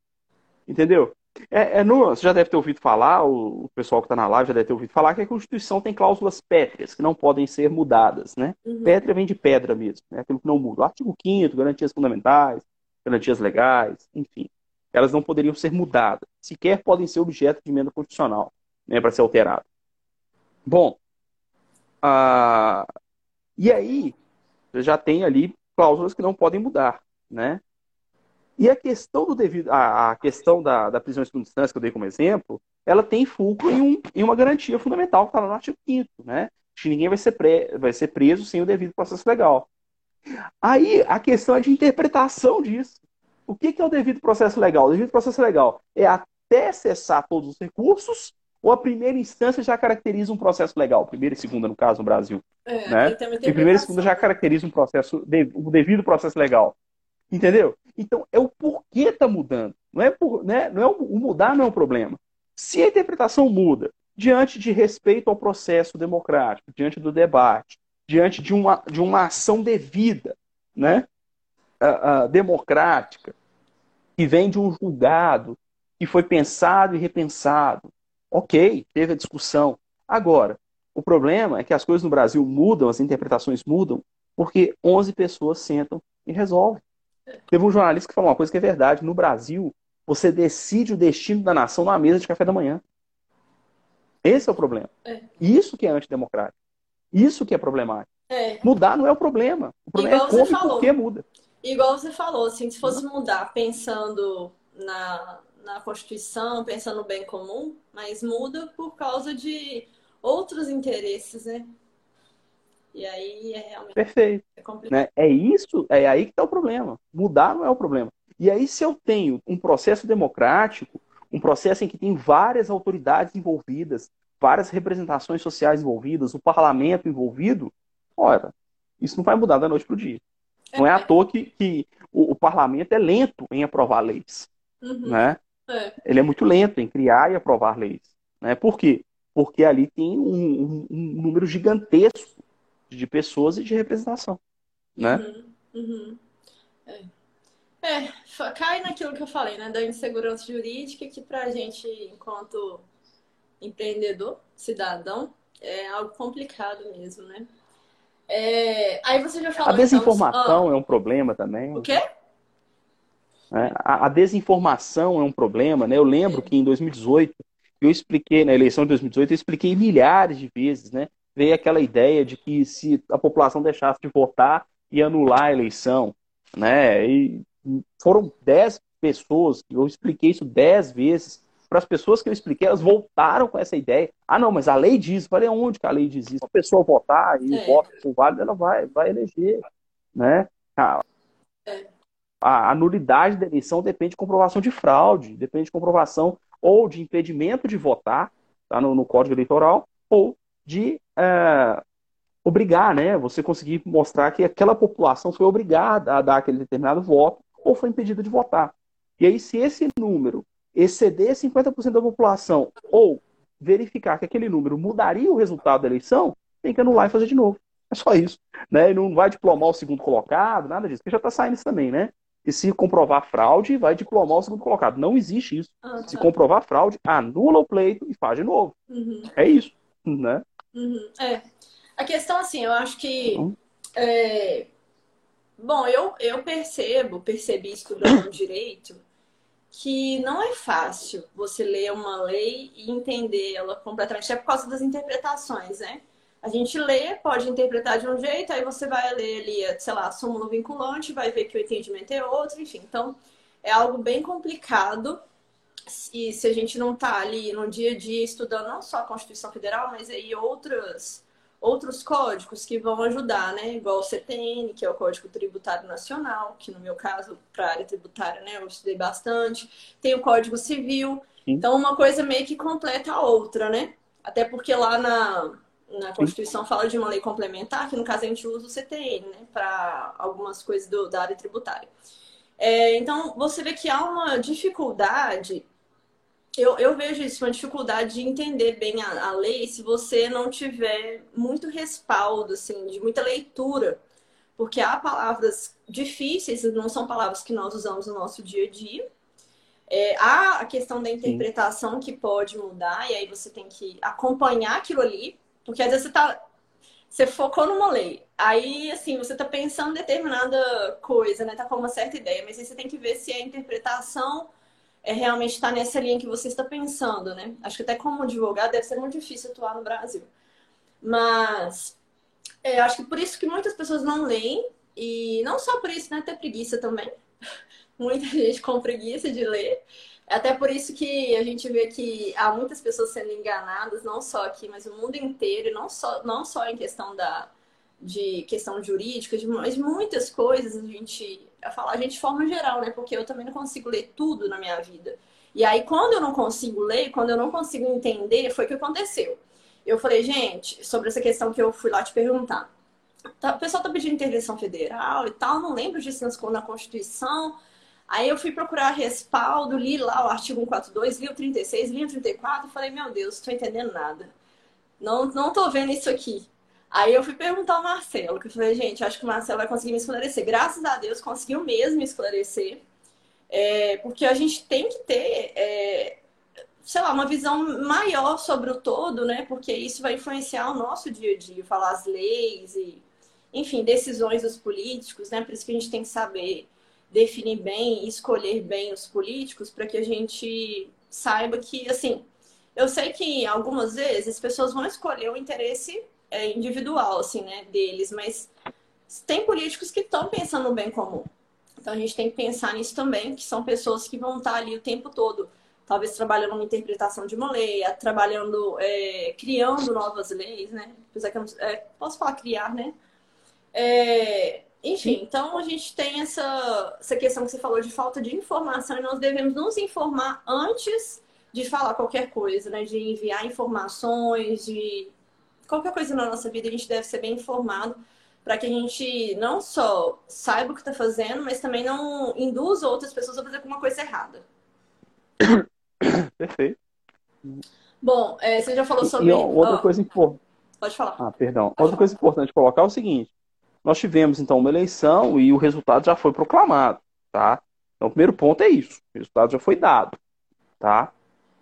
Entendeu? É, é no, você já deve ter ouvido falar, o, o pessoal que está na live já deve ter ouvido falar, que a Constituição tem cláusulas pétreas, que não podem ser mudadas. Né? Uhum. Pétrea vem de pedra mesmo, né? aquilo que não muda. O artigo 5 garantias fundamentais, garantias legais, enfim. Elas não poderiam ser mudadas. Sequer podem ser objeto de emenda constitucional né, para ser alterado. Bom, ah, e aí, você já tem ali cláusulas que não podem mudar. Né? E a questão do devido, a, a questão da, da prisão em segunda instância, que eu dei como exemplo, ela tem fulcro em, um, em uma garantia fundamental que está lá no artigo 5 né? Que ninguém vai ser, pre, vai ser preso sem o devido processo legal. Aí a questão é de interpretação disso. O que, que é o devido processo legal? O devido processo legal é até cessar todos os recursos ou a primeira instância já caracteriza um processo legal? Primeira e segunda, no caso, no Brasil. É, né? E primeira e segunda já caracteriza um processo, um devido processo legal. Entendeu? Então, é o porquê está mudando. Não é, por, né? não é o, o mudar não é o problema. Se a interpretação muda diante de respeito ao processo democrático, diante do debate, diante de uma, de uma ação devida, né? Uh, uh, democrática, que vem de um julgado, que foi pensado e repensado. Ok, teve a discussão. Agora, o problema é que as coisas no Brasil mudam, as interpretações mudam, porque 11 pessoas sentam e resolvem. Teve um jornalista que falou uma coisa que é verdade. No Brasil, você decide o destino da nação na mesa de café da manhã. Esse é o problema. É. Isso que é antidemocrático. Isso que é problemático. É. Mudar não é o problema. O problema Igual é como você e por falou. que muda. Igual você falou, assim, se fosse mudar pensando na, na Constituição, pensando no bem comum, mas muda por causa de outros interesses, né? E aí é realmente Perfeito. é complicado. né? É isso, é aí que está o problema. Mudar não é o problema. E aí, se eu tenho um processo democrático, um processo em que tem várias autoridades envolvidas, várias representações sociais envolvidas, o parlamento envolvido, ora, isso não vai mudar da noite para o dia. Não é à toa que, que o, o parlamento é lento em aprovar leis. Uhum. Né? É. Ele é muito lento em criar e aprovar leis. Né? Por quê? Porque ali tem um, um- um número gigantesco de pessoas e de representação. Né? Uhum, uhum. É. É, cai naquilo que eu falei, né? Da insegurança jurídica, que pra gente, enquanto empreendedor, cidadão, é algo complicado mesmo, né? É, aí você já falou. A então, desinformação é um problema também. o quê? né? A, a desinformação é um problema, né? Eu lembro que em 2018, eu expliquei, na eleição de 2018, eu expliquei milhares de vezes, né? Veio aquela ideia de que se a população deixasse de votar, ia anular a eleição, né? E foram 10 pessoas, eu expliquei isso 10 vezes. Para as pessoas que eu expliquei, elas voltaram com essa ideia. Ah, não, mas a lei diz. Falei, onde que a lei diz isso? Se a pessoa votar e É. o voto for válido, ela vai, vai eleger, né? A, É. a, a nulidade da eleição depende de comprovação de fraude, depende de comprovação ou de impedimento de votar, tá, no, no Código Eleitoral, ou de é, obrigar, né? Você conseguir mostrar que aquela população foi obrigada a dar aquele determinado voto ou foi impedida de votar. E aí, se esse número exceder 50% da população ou verificar que aquele número mudaria o resultado da eleição, tem que anular e fazer de novo. É só isso. Né? E não vai diplomar o segundo colocado, nada disso, porque já está saindo isso também, né? E se comprovar fraude, vai diplomar o segundo colocado. Não existe isso. Ah, Se comprovar fraude, anula o pleito e faz de novo. Uhum, É isso. Né? Uhum. É. A questão, assim, eu acho que. Então. é, Bom, eu, eu percebo, percebi estudando direito, que não é fácil você ler uma lei e entender ela completamente, é por causa das interpretações, né? A gente lê, pode interpretar de um jeito, aí você vai ler ali, sei lá, súmulo vinculante, vai ver que o entendimento é outro, enfim. Então, é algo bem complicado. E se a gente não tá ali no dia a dia estudando não só a Constituição Federal, mas aí outras, outros códigos que vão ajudar, né? Igual o CTN, que é o Código Tributário Nacional, que no meu caso, para a área tributária, né, eu estudei bastante. Tem o Código Civil. Sim. Então, uma coisa meio que completa a outra, né? Até porque lá na, na Constituição fala de uma lei complementar, que no caso a gente usa o CTN, né, para algumas coisas do, da área tributária. É, então, você vê que há uma dificuldade, eu, eu vejo isso, uma dificuldade de entender bem a, a lei se você não tiver muito respaldo, assim, de muita leitura. Porque há palavras difíceis, não são palavras que nós usamos no nosso dia a dia. É, há a questão da interpretação que pode mudar, e aí você tem que acompanhar aquilo ali, porque às vezes você tá. Você focou numa lei. Aí, assim, você tá pensando em determinada coisa, né? Tá com uma certa ideia, mas aí você tem que ver se a interpretação é, realmente está nessa linha que você está pensando, né? Acho que até como advogado deve ser muito difícil atuar no Brasil. Mas é, eu acho que por isso que muitas pessoas não leem, e não só por isso, né? Até preguiça também. Muita gente com preguiça de ler. Até por isso que a gente vê que há muitas pessoas sendo enganadas, não só aqui, mas o mundo inteiro, não só, não só em questão da, de questão jurídica, de, mas muitas coisas a gente, a gente de forma geral, né? Porque eu também não consigo ler tudo na minha vida. E aí, quando eu não consigo ler, quando eu não consigo entender, foi o que aconteceu. Eu falei, gente, sobre essa questão que eu fui lá te perguntar. Tá, o pessoal tá pedindo intervenção federal e tal, não lembro disso na Constituição. Aí eu fui procurar respaldo, li lá o artigo 142, li o 36, li o 34 e falei, meu Deus, não tô entendendo nada. Não, não tô vendo isso aqui. Aí eu fui perguntar ao Marcelo, que eu falei, gente, acho que o Marcelo vai conseguir me esclarecer. Graças a Deus conseguiu mesmo me esclarecer. É, porque a gente tem que ter, é, sei lá, uma visão maior sobre o todo, né? Porque isso vai influenciar o nosso dia a dia, falar as leis e, enfim, decisões dos políticos, né? Por isso que a gente tem que saber definir bem, escolher bem os políticos, para que a gente saiba que, assim, eu sei que algumas vezes as pessoas vão escolher o interesse é, individual, assim, né, deles, mas tem políticos que estão pensando no bem comum. Então a gente tem que pensar nisso também, que são pessoas que vão estar ali o tempo todo, talvez trabalhando na interpretação de uma lei, trabalhando, é, criando novas leis, né? Apesar que eu não, é, posso falar criar, né? É, enfim, então a gente tem essa, essa questão que você falou de falta de informação e nós devemos nos informar antes de falar qualquer coisa, né? De enviar informações, de qualquer coisa na nossa vida, a gente deve ser bem informado para que a gente não só saiba o que está fazendo, mas também não induza outras pessoas a fazer alguma coisa errada. Perfeito. Bom, é, você já falou sobre. E, outra oh, coisa importante. Pode falar. Ah, perdão. Pode outra falar. coisa importante colocar é o seguinte: nós tivemos então uma eleição e o resultado já foi proclamado, tá? Então, o primeiro ponto é isso: o resultado já foi dado, tá?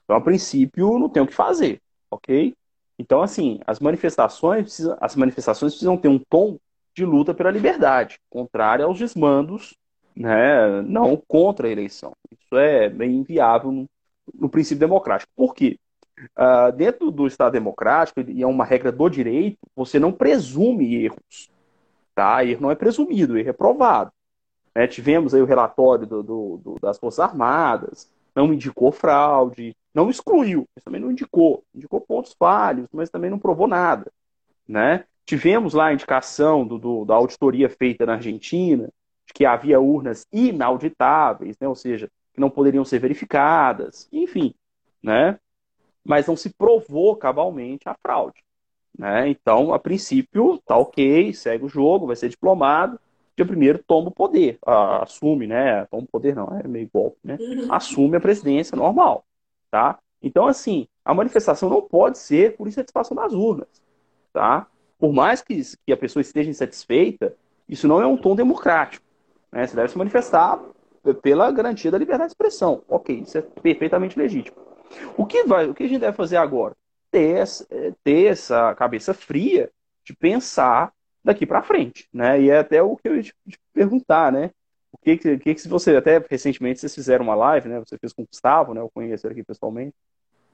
Então, a princípio, não tem o que fazer, ok? Então, assim, as manifestações, as manifestações precisam ter um tom de luta pela liberdade, contrária aos desmandos, né, não contra a eleição. Isso é bem inviável no, no princípio democrático. Por quê? Uh, dentro do Estado democrático, e é uma regra do direito, você não presume erros. Tá? Erro não é presumido, erro é provado. Né? Tivemos aí o relatório do, do, do, das Forças Armadas, não indicou fraude, não excluiu, mas também não indicou. Indicou pontos falhos, mas também não provou nada. Né? Tivemos lá a indicação do, do, da auditoria feita na Argentina, de que havia urnas inauditáveis, né? ou seja, que não poderiam ser verificadas, enfim, né? mas não se provou cabalmente a fraude. Né? Então, a princípio, tá ok, segue o jogo, vai ser diplomado, dia primeiro toma o poder, assume, né? Toma o poder não, é meio golpe, né? Uhum. Assume a presidência normal, tá? Então, assim, a manifestação não pode ser por insatisfação das urnas, tá? Por mais que, que a pessoa esteja insatisfeita, isso não é um tom democrático, né? Você deve se manifestar pela garantia da liberdade de expressão. Ok, isso é perfeitamente legítimo. O que, vai, o que a gente deve fazer agora? Ter essa, ter essa cabeça fria de pensar daqui para frente, né? E é até o que eu ia te, perguntar, né? O que que, que que você até recentemente vocês fizeram uma live, né? Você fez com o Gustavo, né? Eu conheço aqui pessoalmente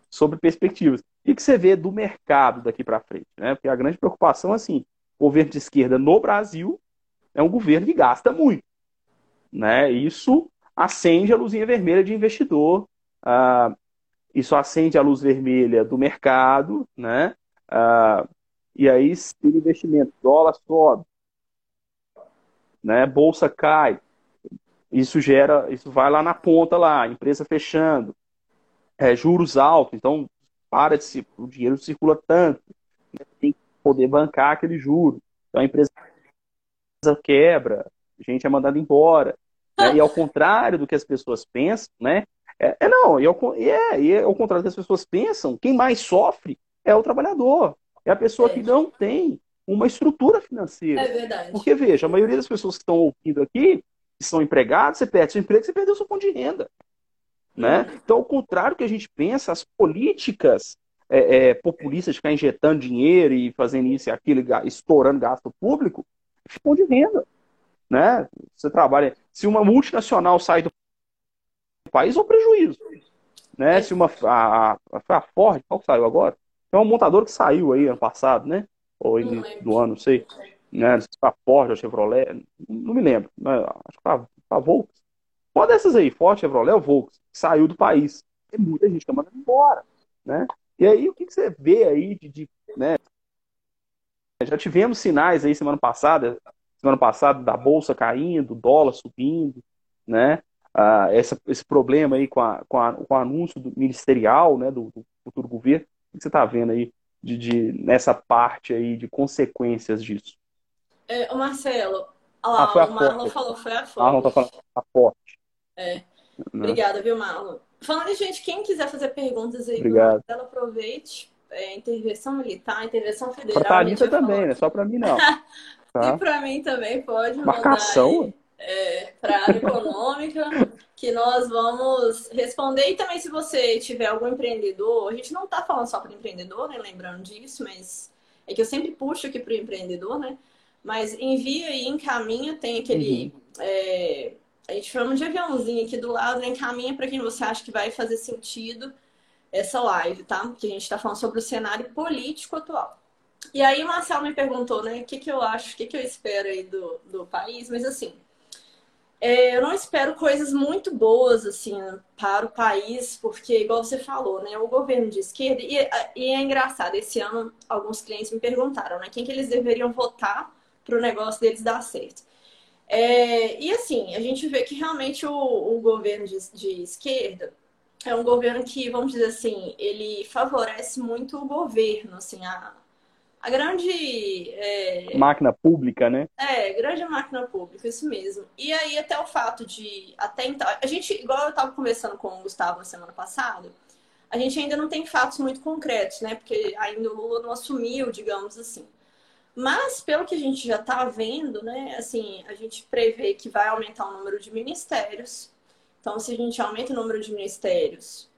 sobre perspectivas. O que você vê do mercado daqui para frente, né? Porque a grande preocupação assim, o governo de esquerda no Brasil é um governo que gasta muito, né? Isso acende a luzinha vermelha de investidor, uh, isso acende a luz vermelha do mercado, né? Uh, e aí, se investimento, dólar sobe, né? Bolsa cai. Isso gera, isso vai lá na ponta lá, empresa fechando, é, juros altos, então para de se, o dinheiro circula tanto, né? tem que poder bancar aquele juro. Então a empresa quebra, gente é mandado embora. Né? E ao contrário do que as pessoas pensam, né? É, é não, e ao, e é, e é ao contrário do que as pessoas pensam, quem mais sofre é o trabalhador. É a pessoa é. que não tem uma estrutura financeira. É verdade. Porque, veja, a maioria das pessoas que estão ouvindo aqui, são empregados, você perde seu emprego, você perdeu seu ponto de renda. Né? Então, ao contrário do que a gente pensa, as políticas é, é, populistas de ficar injetando dinheiro e fazendo isso e aquilo, estourando gasto público, é ponto de renda. Né? Você trabalha. Se uma multinacional sai do país, é um prejuízo. Né? Se uma. A, a, a Ford, qual que saiu agora? É um montador que saiu aí ano passado, né? Ou início do ano, não sei. Né? A Ford a Chevrolet, não me lembro. Mas acho que foi a, Volks. Uma dessas aí, Ford, Chevrolet ou Volks, saiu do país. Tem muita gente que tá mandando embora, né? E aí, o que, que você vê aí de, de né? Já tivemos sinais aí semana passada, semana passada da bolsa caindo, dólar subindo, né? Ah, essa, esse problema aí com, a, com, a, com o anúncio do ministerial, né, do, do futuro governo. O que você está vendo aí de, de, nessa parte aí de consequências disso? É, o Marcelo, lá, ah, o Marlon falou, foi a forte. Marlon tá falando a forte. É. Né? Obrigada, viu, Marlon? Falando de gente, quem quiser fazer perguntas aí, Obrigado. Marcelo, aproveite. É, intervenção militar, intervenção federal. Para Thalita também, né? Só para mim não. Tá? E para mim também pode. Marcação? é, para a área econômica, que nós vamos responder. E também, se você tiver algum empreendedor, a gente não está falando só para empreendedor, né? Lembrando disso, mas é que eu sempre puxo aqui para o empreendedor, né? Mas envia e encaminha, tem aquele. Uhum. É, a gente chama de aviãozinho aqui do lado, né? encaminha para quem você acha que vai fazer sentido. essa live, tá? Que a gente está falando sobre o cenário político atual. E aí o Marcelo me perguntou, né, o que, que eu acho, o que, que eu espero aí do, do país, mas assim, é, eu não espero coisas muito boas, assim, para o país, porque, igual você falou, né, o governo de esquerda, e, e é engraçado, esse ano alguns clientes me perguntaram, né, quem que eles deveriam votar para o negócio deles dar certo. É, e assim, a gente vê que realmente o, o governo de, de esquerda, é um governo que, vamos dizer assim, ele favorece muito o governo, assim, a, a grande. É... Máquina pública, né? É, grande máquina pública, isso mesmo. E aí, até o fato de. Até então. A gente, igual eu estava conversando com o Gustavo na semana passada, a gente ainda não tem fatos muito concretos, né? Porque ainda o Lula não assumiu, digamos assim. Mas, pelo que a gente já está vendo, né? Assim, a gente prevê que vai aumentar o número de ministérios. Então, se a gente aumenta o número de ministérios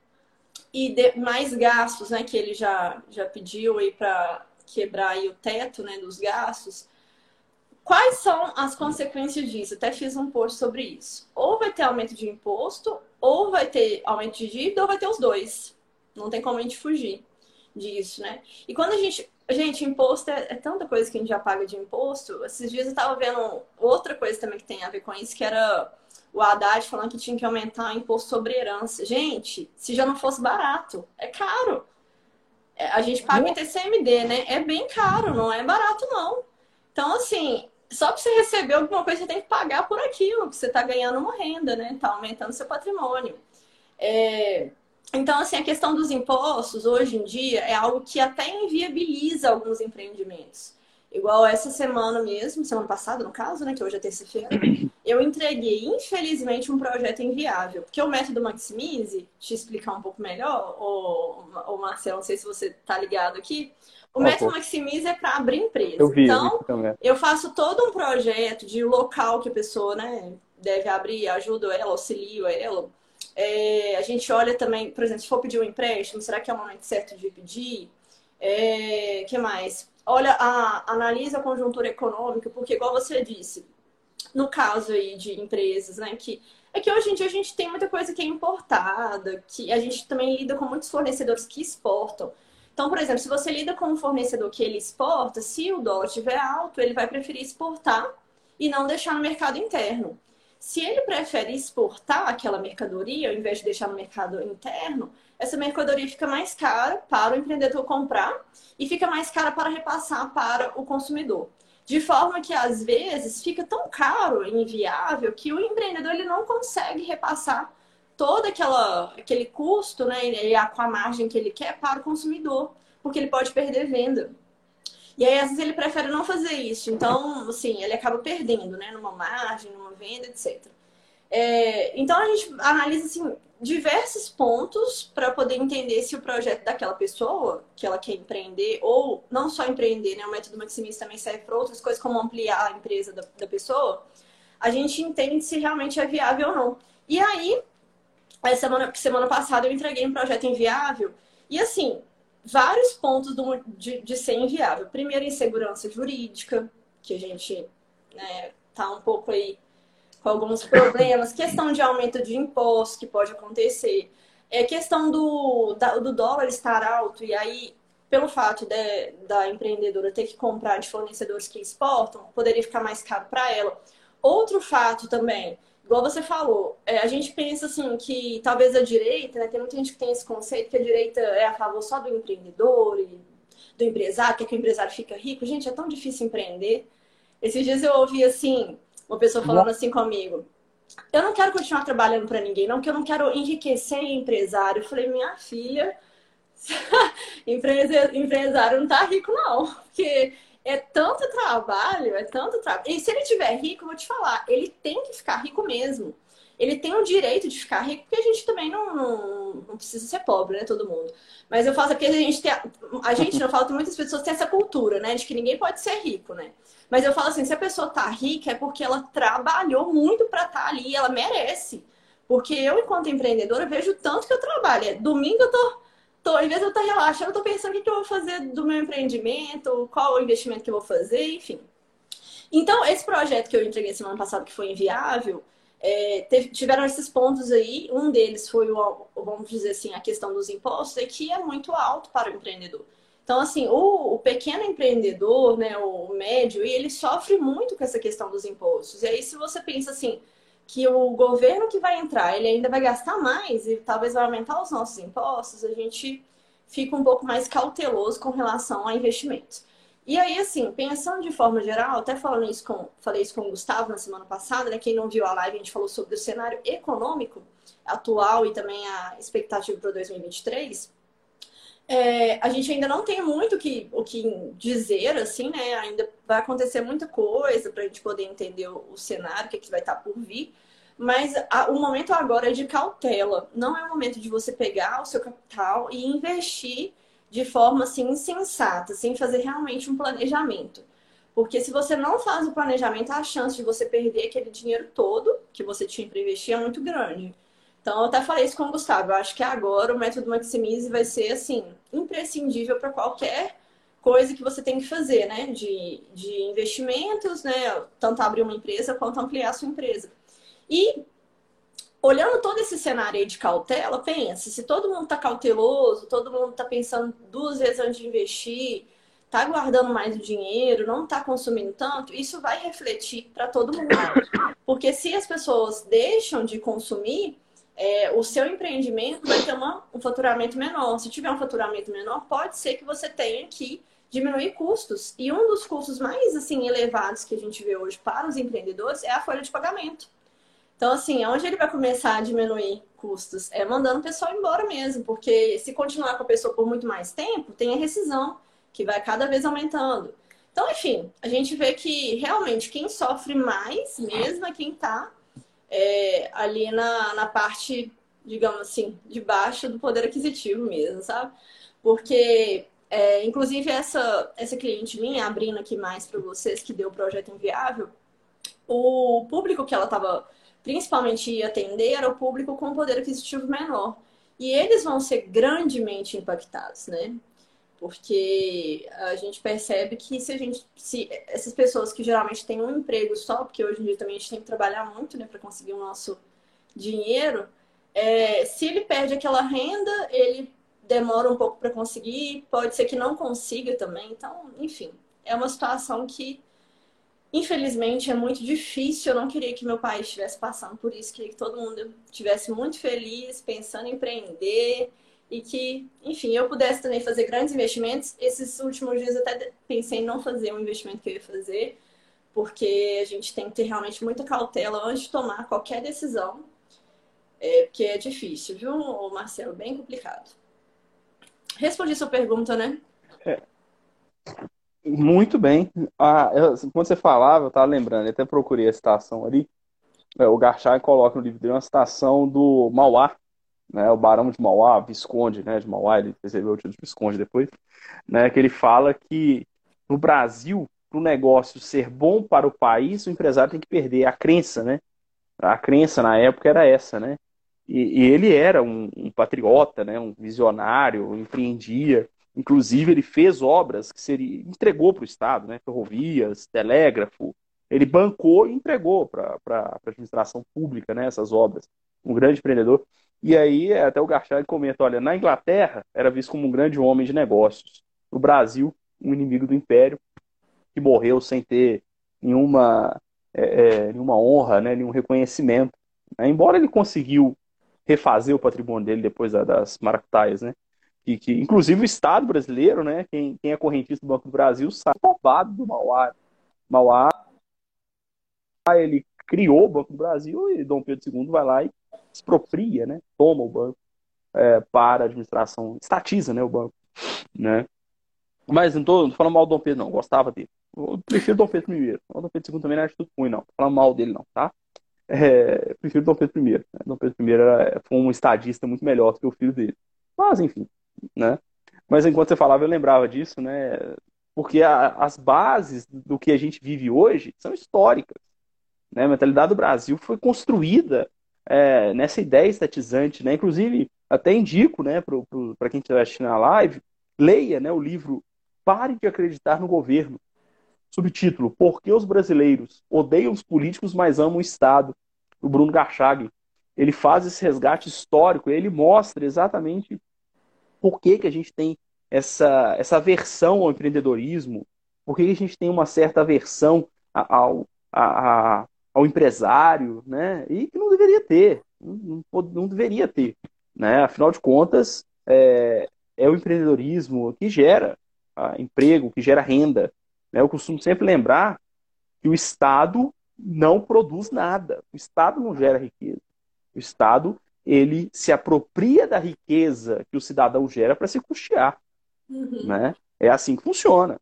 e mais gastos, né? Que ele já, já pediu aí para quebrar aí o teto né, dos gastos, quais são as consequências disso? Até fiz um post sobre isso. Ou vai ter aumento de imposto, ou vai ter aumento de dívida, ou vai ter os dois. Não tem como a gente fugir disso, né? E quando a gente. Gente, imposto é, é tanta coisa que a gente já paga de imposto. Esses dias eu estava vendo outra coisa também que tem a ver com isso, que era o Haddad falando que tinha que aumentar o imposto sobre herança. Gente, se já não fosse barato, é caro. É, a gente paga o TCMD, né? É bem caro, não é barato, não. Então, assim, só para você receber alguma coisa, você tem que pagar por aquilo, que você está ganhando uma renda, né? Está aumentando seu patrimônio. É... Então, assim, a questão dos impostos, hoje em dia, é algo que até inviabiliza alguns empreendimentos. Igual essa semana mesmo, semana passada, no caso, né? Que hoje é terça-feira, eu entreguei, infelizmente, um projeto inviável. Porque o método Maximize, te explicar um pouco melhor, ou, Marcelo, não sei se você tá ligado aqui. O método Maximize é para abrir empresa. Eu vi, então, eu faço todo um projeto de local que a pessoa, né, deve abrir, ajudo ela, auxilio ela. É, a gente olha também, por exemplo, se for pedir um empréstimo, será que é o momento certo de pedir? É, que mais? olha, a, analisa a conjuntura econômica, porque igual você disse, no caso aí de empresas, né, que é que hoje em dia a gente tem muita coisa que é importada, que a gente também lida com muitos fornecedores que exportam. Então, por exemplo, se você lida com um fornecedor que ele exporta, se o dólar estiver alto, ele vai preferir exportar e não deixar no mercado interno. Se ele prefere exportar aquela mercadoria, ao invés de deixar no mercado interno, essa mercadoria fica mais cara para o empreendedor comprar e fica mais cara para repassar para o consumidor. De forma que, às vezes, fica tão caro e inviável que o empreendedor ele não consegue repassar todo aquela, aquele custo, né, com a margem que ele quer para o consumidor, porque ele pode perder venda. E aí, às vezes, ele prefere não fazer isso. Então, assim, ele acaba perdendo, né, numa margem, numa venda, etc. É, então, a gente analisa, assim, diversos pontos para poder entender se o projeto daquela pessoa que ela quer empreender, ou não só empreender, né? O método maximista também serve para outras coisas, como ampliar a empresa da, da pessoa, a gente entende se realmente é viável ou não. E aí, semana, semana passada eu entreguei um projeto inviável, e assim, vários pontos do, de, de ser inviável. Primeiro, insegurança jurídica, que a gente né, tá um pouco aí com alguns problemas, questão de aumento de imposto que pode acontecer, é questão do, da, do dólar estar alto e aí pelo fato de, da empreendedora ter que comprar de fornecedores que exportam, poderia ficar mais caro para ela. Outro fato também, igual você falou, é, a gente pensa assim que talvez a direita, né, tem muita gente que tem esse conceito que a direita é a favor só do empreendedor e do empresário, que, é que o empresário fica rico. Gente, é tão difícil empreender. Esses dias eu ouvi assim, uma pessoa falando assim comigo. Eu não quero continuar trabalhando para ninguém, não, que eu não quero enriquecer empresário. Eu falei, minha filha, empresário não tá rico, não. Porque é tanto trabalho, é tanto trabalho. E se ele tiver rico, eu vou te falar, ele tem que ficar rico mesmo. Ele tem o direito de ficar rico, porque a gente também não, não, não precisa ser pobre, né? Todo mundo. Mas eu falo que a gente tem. A gente, não falo que muitas pessoas têm essa cultura, né? De que ninguém pode ser rico, né? Mas eu falo assim, se a pessoa tá rica é porque ela trabalhou muito para estar tá ali, ela merece. Porque eu, enquanto empreendedora, vejo tanto que eu trabalho. É, domingo eu tô, tô, em vez de eu estar relaxando, eu tô pensando o que, eu vou fazer do meu empreendimento, qual o investimento que eu vou fazer, enfim. Então, esse projeto que eu entreguei semana passada, que foi inviável, é, teve, tiveram esses pontos aí. Um deles foi, o, vamos dizer assim, a questão dos impostos, é que é muito alto para o empreendedor. Então, assim, o, o, pequeno empreendedor, né, o médio, ele sofre muito com essa questão dos impostos. E aí, se você pensa assim, que o governo que vai entrar, ele ainda vai gastar mais e talvez vai aumentar os nossos impostos, a gente fica um pouco mais cauteloso com relação a investimentos. E aí, assim, pensando de forma geral, até falando isso com, falei isso com o Gustavo na semana passada, né? Quem não viu a live, a gente falou sobre o cenário econômico atual e também a expectativa para 2023. É, a gente ainda não tem muito que, o que dizer, assim, né? Ainda vai acontecer muita coisa para a gente poder entender o, o cenário, o que, é que vai estar tá por vir. Mas a, o momento agora é de cautela. Não é o momento de você pegar o seu capital e investir de forma assim insensata, sem fazer realmente um planejamento. Porque se você não faz o planejamento, a chance de você perder aquele dinheiro todo que você tinha para investir é muito grande. Então, eu até falei isso com o Gustavo. Eu acho que agora o método Maximize vai ser, assim, imprescindível para qualquer coisa que você tem que fazer, né? De, de investimentos, né? Tanto abrir uma empresa quanto ampliar a sua empresa. E olhando todo esse cenário aí de cautela, pensa, se todo mundo está cauteloso, todo mundo está pensando duas vezes antes de investir, está guardando mais o dinheiro, não está consumindo tanto, isso vai refletir para todo mundo. Porque se as pessoas deixam de consumir, é, o seu empreendimento vai ter uma, um faturamento menor. Se tiver um faturamento menor, pode ser que você tenha que diminuir custos. E um dos custos mais assim elevados que a gente vê hoje para os empreendedores é a folha de pagamento. Então, assim, onde ele vai começar a diminuir custos? É mandando o pessoal embora mesmo, porque se continuar com a pessoa por muito mais tempo, tem a rescisão, que vai cada vez aumentando. Então, enfim, a gente vê que realmente quem sofre mais mesmo é quem está é, ali na, na parte, digamos assim, de baixo do poder aquisitivo mesmo, sabe? Porque, é, inclusive, essa, essa cliente minha, abrindo aqui mais para vocês, que deu o projeto inviável, o público que ela estava principalmente ia atender era o público com poder aquisitivo menor. E eles vão ser grandemente impactados, né? Porque a gente percebe que se a gente. Se essas pessoas que geralmente têm um emprego só, porque hoje em dia também a gente tem que trabalhar muito né, para conseguir o nosso dinheiro, é, se ele perde aquela renda, ele demora um pouco para conseguir, pode ser que não consiga também. Então, enfim, é uma situação que Infelizmente é muito difícil. Eu não queria que meu pai estivesse passando por isso. Queria que todo mundo estivesse muito feliz, pensando em empreender e que, enfim, eu pudesse também fazer grandes investimentos. Esses últimos dias eu até pensei em não fazer um investimento que eu ia fazer, porque a gente tem que ter realmente muita cautela antes de tomar qualquer decisão, é, porque é difícil, viu, Marcelo? Bem complicado. Respondi sua pergunta, né? É. Muito bem. Ah, eu, quando você falava, eu estava lembrando, eu até procurei a citação ali. É, o Garchai coloca no livro dele uma citação do Mauá, né, o Barão de Mauá, Visconde né, de Mauá, ele recebeu o título de Visconde depois, né, que ele fala que no Brasil, para o negócio ser bom para o país, o empresário tem que perder a crença, né? A crença na época era essa, né? E, e ele era um, um patriota, né, um visionário, empreendia, Inclusive, ele fez obras que seria, entregou para o Estado, né? ferrovias, telégrafo. Ele bancou e entregou para a administração pública né? essas obras. Um grande empreendedor. E aí, até o Garchard comenta: olha, na Inglaterra era visto como um grande homem de negócios. No Brasil, um inimigo do império que morreu sem ter nenhuma, é, é, nenhuma honra, né? nenhum reconhecimento. Embora ele conseguiu refazer o patrimônio dele depois das maracutaias, né? que, que inclusive o Estado brasileiro, né, quem, quem é correntista do Banco do Brasil, sabe roubado do Mauá. Mauá, ele criou o Banco do Brasil e Dom Pedro II vai lá e expropria, né, toma o banco é, para a administração, estatiza, né, o banco, né. Mas não tô, tô falando mal do Dom Pedro, não, gostava dele. Eu prefiro Dom Pedro I. O Dom Pedro II também não acho tudo ruim, não. Não falando mal dele, não, tá? É, prefiro Dom Pedro I. Né? Dom Pedro I era, foi um estadista muito melhor do que o filho dele. Mas, enfim, né? Mas enquanto você falava, eu lembrava disso, né? Porque a, as bases do que a gente vive hoje são históricas. Né? A mentalidade do Brasil foi construída é, nessa ideia estatizante, né? Inclusive, até indico, né, para quem estiver assistindo a live, leia né, o livro Pare de Acreditar no Governo. Subtítulo: Por que os brasileiros odeiam os políticos, mas amam o Estado? o Bruno Garchag. Ele faz esse resgate histórico, ele mostra exatamente por que, que a gente tem essa, essa aversão ao empreendedorismo, por que, que a gente tem uma certa aversão ao, a, a, ao empresário, né? E que não deveria ter, não, não deveria ter, né? Afinal de contas, é, é o empreendedorismo que gera ah, emprego, que gera renda. Né? Eu costumo sempre lembrar que o Estado não produz nada, o Estado não gera riqueza. O Estado ele se apropria da riqueza que o cidadão gera para se custear. Uhum. Né? É assim que funciona,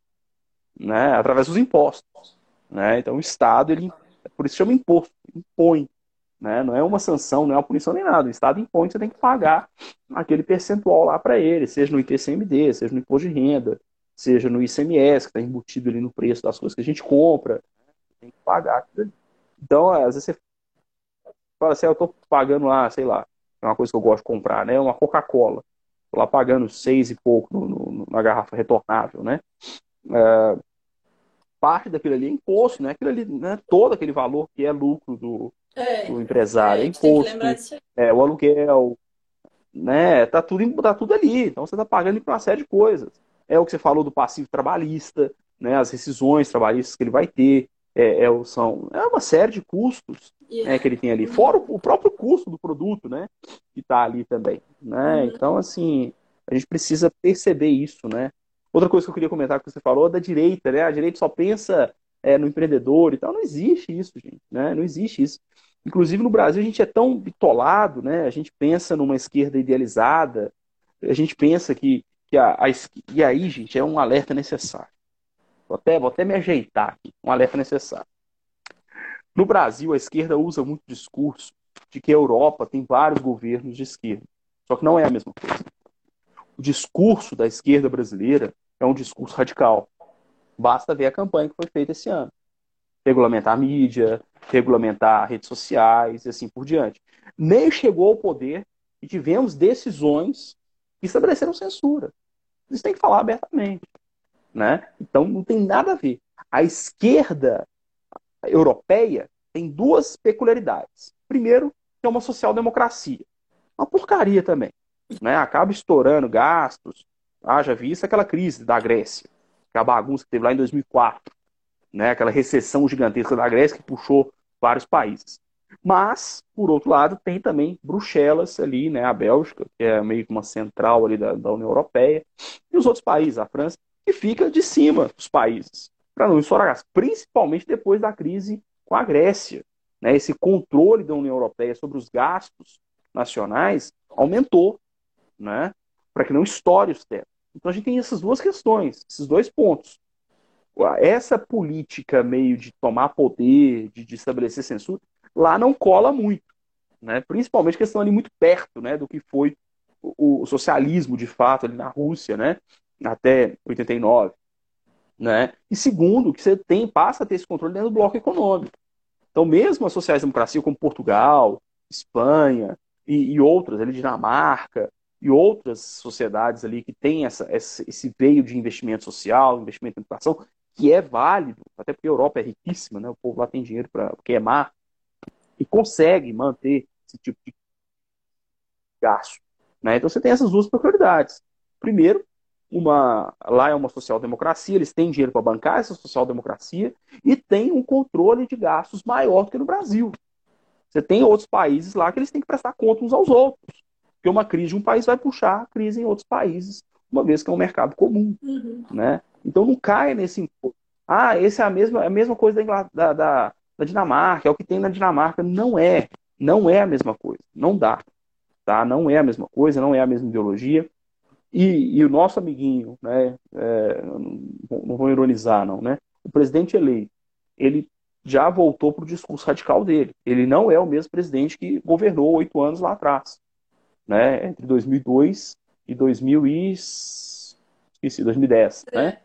né? através dos impostos. Né? Então o Estado, ele, por isso chama imposto, impõe. Né? Não é uma sanção, não é uma punição nem nada. O Estado impõe, você tem que pagar aquele percentual lá para ele, seja no ITCMD, seja no imposto de renda, seja no ICMS, que está embutido ali no preço das coisas que a gente compra. Tem que pagar. Então, às vezes você fala assim, ah, eu estou pagando lá, sei lá, é uma coisa que eu gosto de comprar, né? Uma Coca-Cola. Estou lá pagando seis e pouco no, no, na garrafa retornável, né? É, parte daquilo ali é imposto, né? Aquilo ali, né? Todo aquele valor que é lucro do, é, do empresário, é, é imposto, é, o aluguel, né? Tá tudo, tá tudo ali. Então você está pagando para uma série de coisas. É o que você falou do passivo trabalhista, né? As rescisões trabalhistas que ele vai ter, é, é, são, é uma série de custos yeah. né, que ele tem ali, fora o, o, próprio custo do produto, né? Que está ali também, né? Uhum. Então, assim, a gente precisa perceber isso, né? Outra coisa que eu queria comentar que você falou é da direita, né? A direita só pensa é, no empreendedor e tal. Não existe isso, gente, né? Não existe isso. Inclusive no Brasil a gente é tão bitolado, né? A gente pensa numa esquerda idealizada, a gente pensa que, que a, a e aí, gente, é um alerta necessário. Vou até, vou até me ajeitar aqui, um alerta necessário. No Brasil, a esquerda usa muito discurso de que a Europa tem vários governos de esquerda. Só que não é a mesma coisa. O discurso da esquerda brasileira é um discurso radical. Basta ver a campanha que foi feita esse ano. Regulamentar a mídia, regulamentar redes sociais e assim por diante. Nem chegou ao poder e tivemos decisões que estabeleceram censura. Isso tem que falar abertamente. Né? Então não tem nada a ver. A esquerda europeia tem duas peculiaridades. Primeiro, é uma social-democracia. Uma porcaria também. Né? Acaba estourando gastos. Haja vista aquela crise da Grécia, aquela bagunça que teve lá em 2004. Né? Aquela recessão gigantesca da Grécia que puxou vários países. Mas, por outro lado, tem também Bruxelas ali, né, a Bélgica, que é meio que uma central ali da, da União Europeia, e os outros países, a França, que fica de cima dos países, para não estourar gás, principalmente depois da crise com a Grécia. Né? Esse controle da União Europeia sobre os gastos nacionais aumentou, né? para que não estoure os tetos. Então a gente tem essas duas questões, esses dois pontos. Essa política meio de tomar poder, de, de estabelecer censura, lá não cola muito. Né? Principalmente que estão ali muito perto né, do que foi o, o socialismo de fato ali na Rússia, né? até 89. Né? E segundo, que você tem, passa a ter esse controle dentro do bloco econômico. Então, mesmo as sociais-democracias como Portugal, Espanha e, e, outras, ali, Dinamarca e outras sociedades ali que têm essa, esse veio de investimento social, investimento em educação, que é válido, até porque a Europa é riquíssima, né? o povo lá tem dinheiro para queimar, e consegue manter esse tipo de gasto. Né? Então você tem essas duas prioridades. Primeiro, uma lá é uma social-democracia, eles têm dinheiro para bancar essa social-democracia e tem um controle de gastos maior do que no Brasil. Você tem outros países lá que eles têm que prestar conta uns aos outros. Porque uma crise de um país vai puxar a crise em outros países, uma vez que é um mercado comum. Uhum. Né? Então não caia nesse imposto. Ah, esse é a mesma, é a mesma coisa da, da, da, da Dinamarca, é o que tem na Dinamarca. Não é. Não é a mesma coisa. Não dá. Tá? Não é a mesma coisa, não é a mesma ideologia. E, e o nosso amiguinho, né, é, não, não vou ironizar não, né, o presidente eleito, ele já voltou para o discurso radical dele. Ele não é o mesmo presidente que governou oito anos lá atrás, né, entre 2002 e 2000 e... Esqueci, 2010, é. né?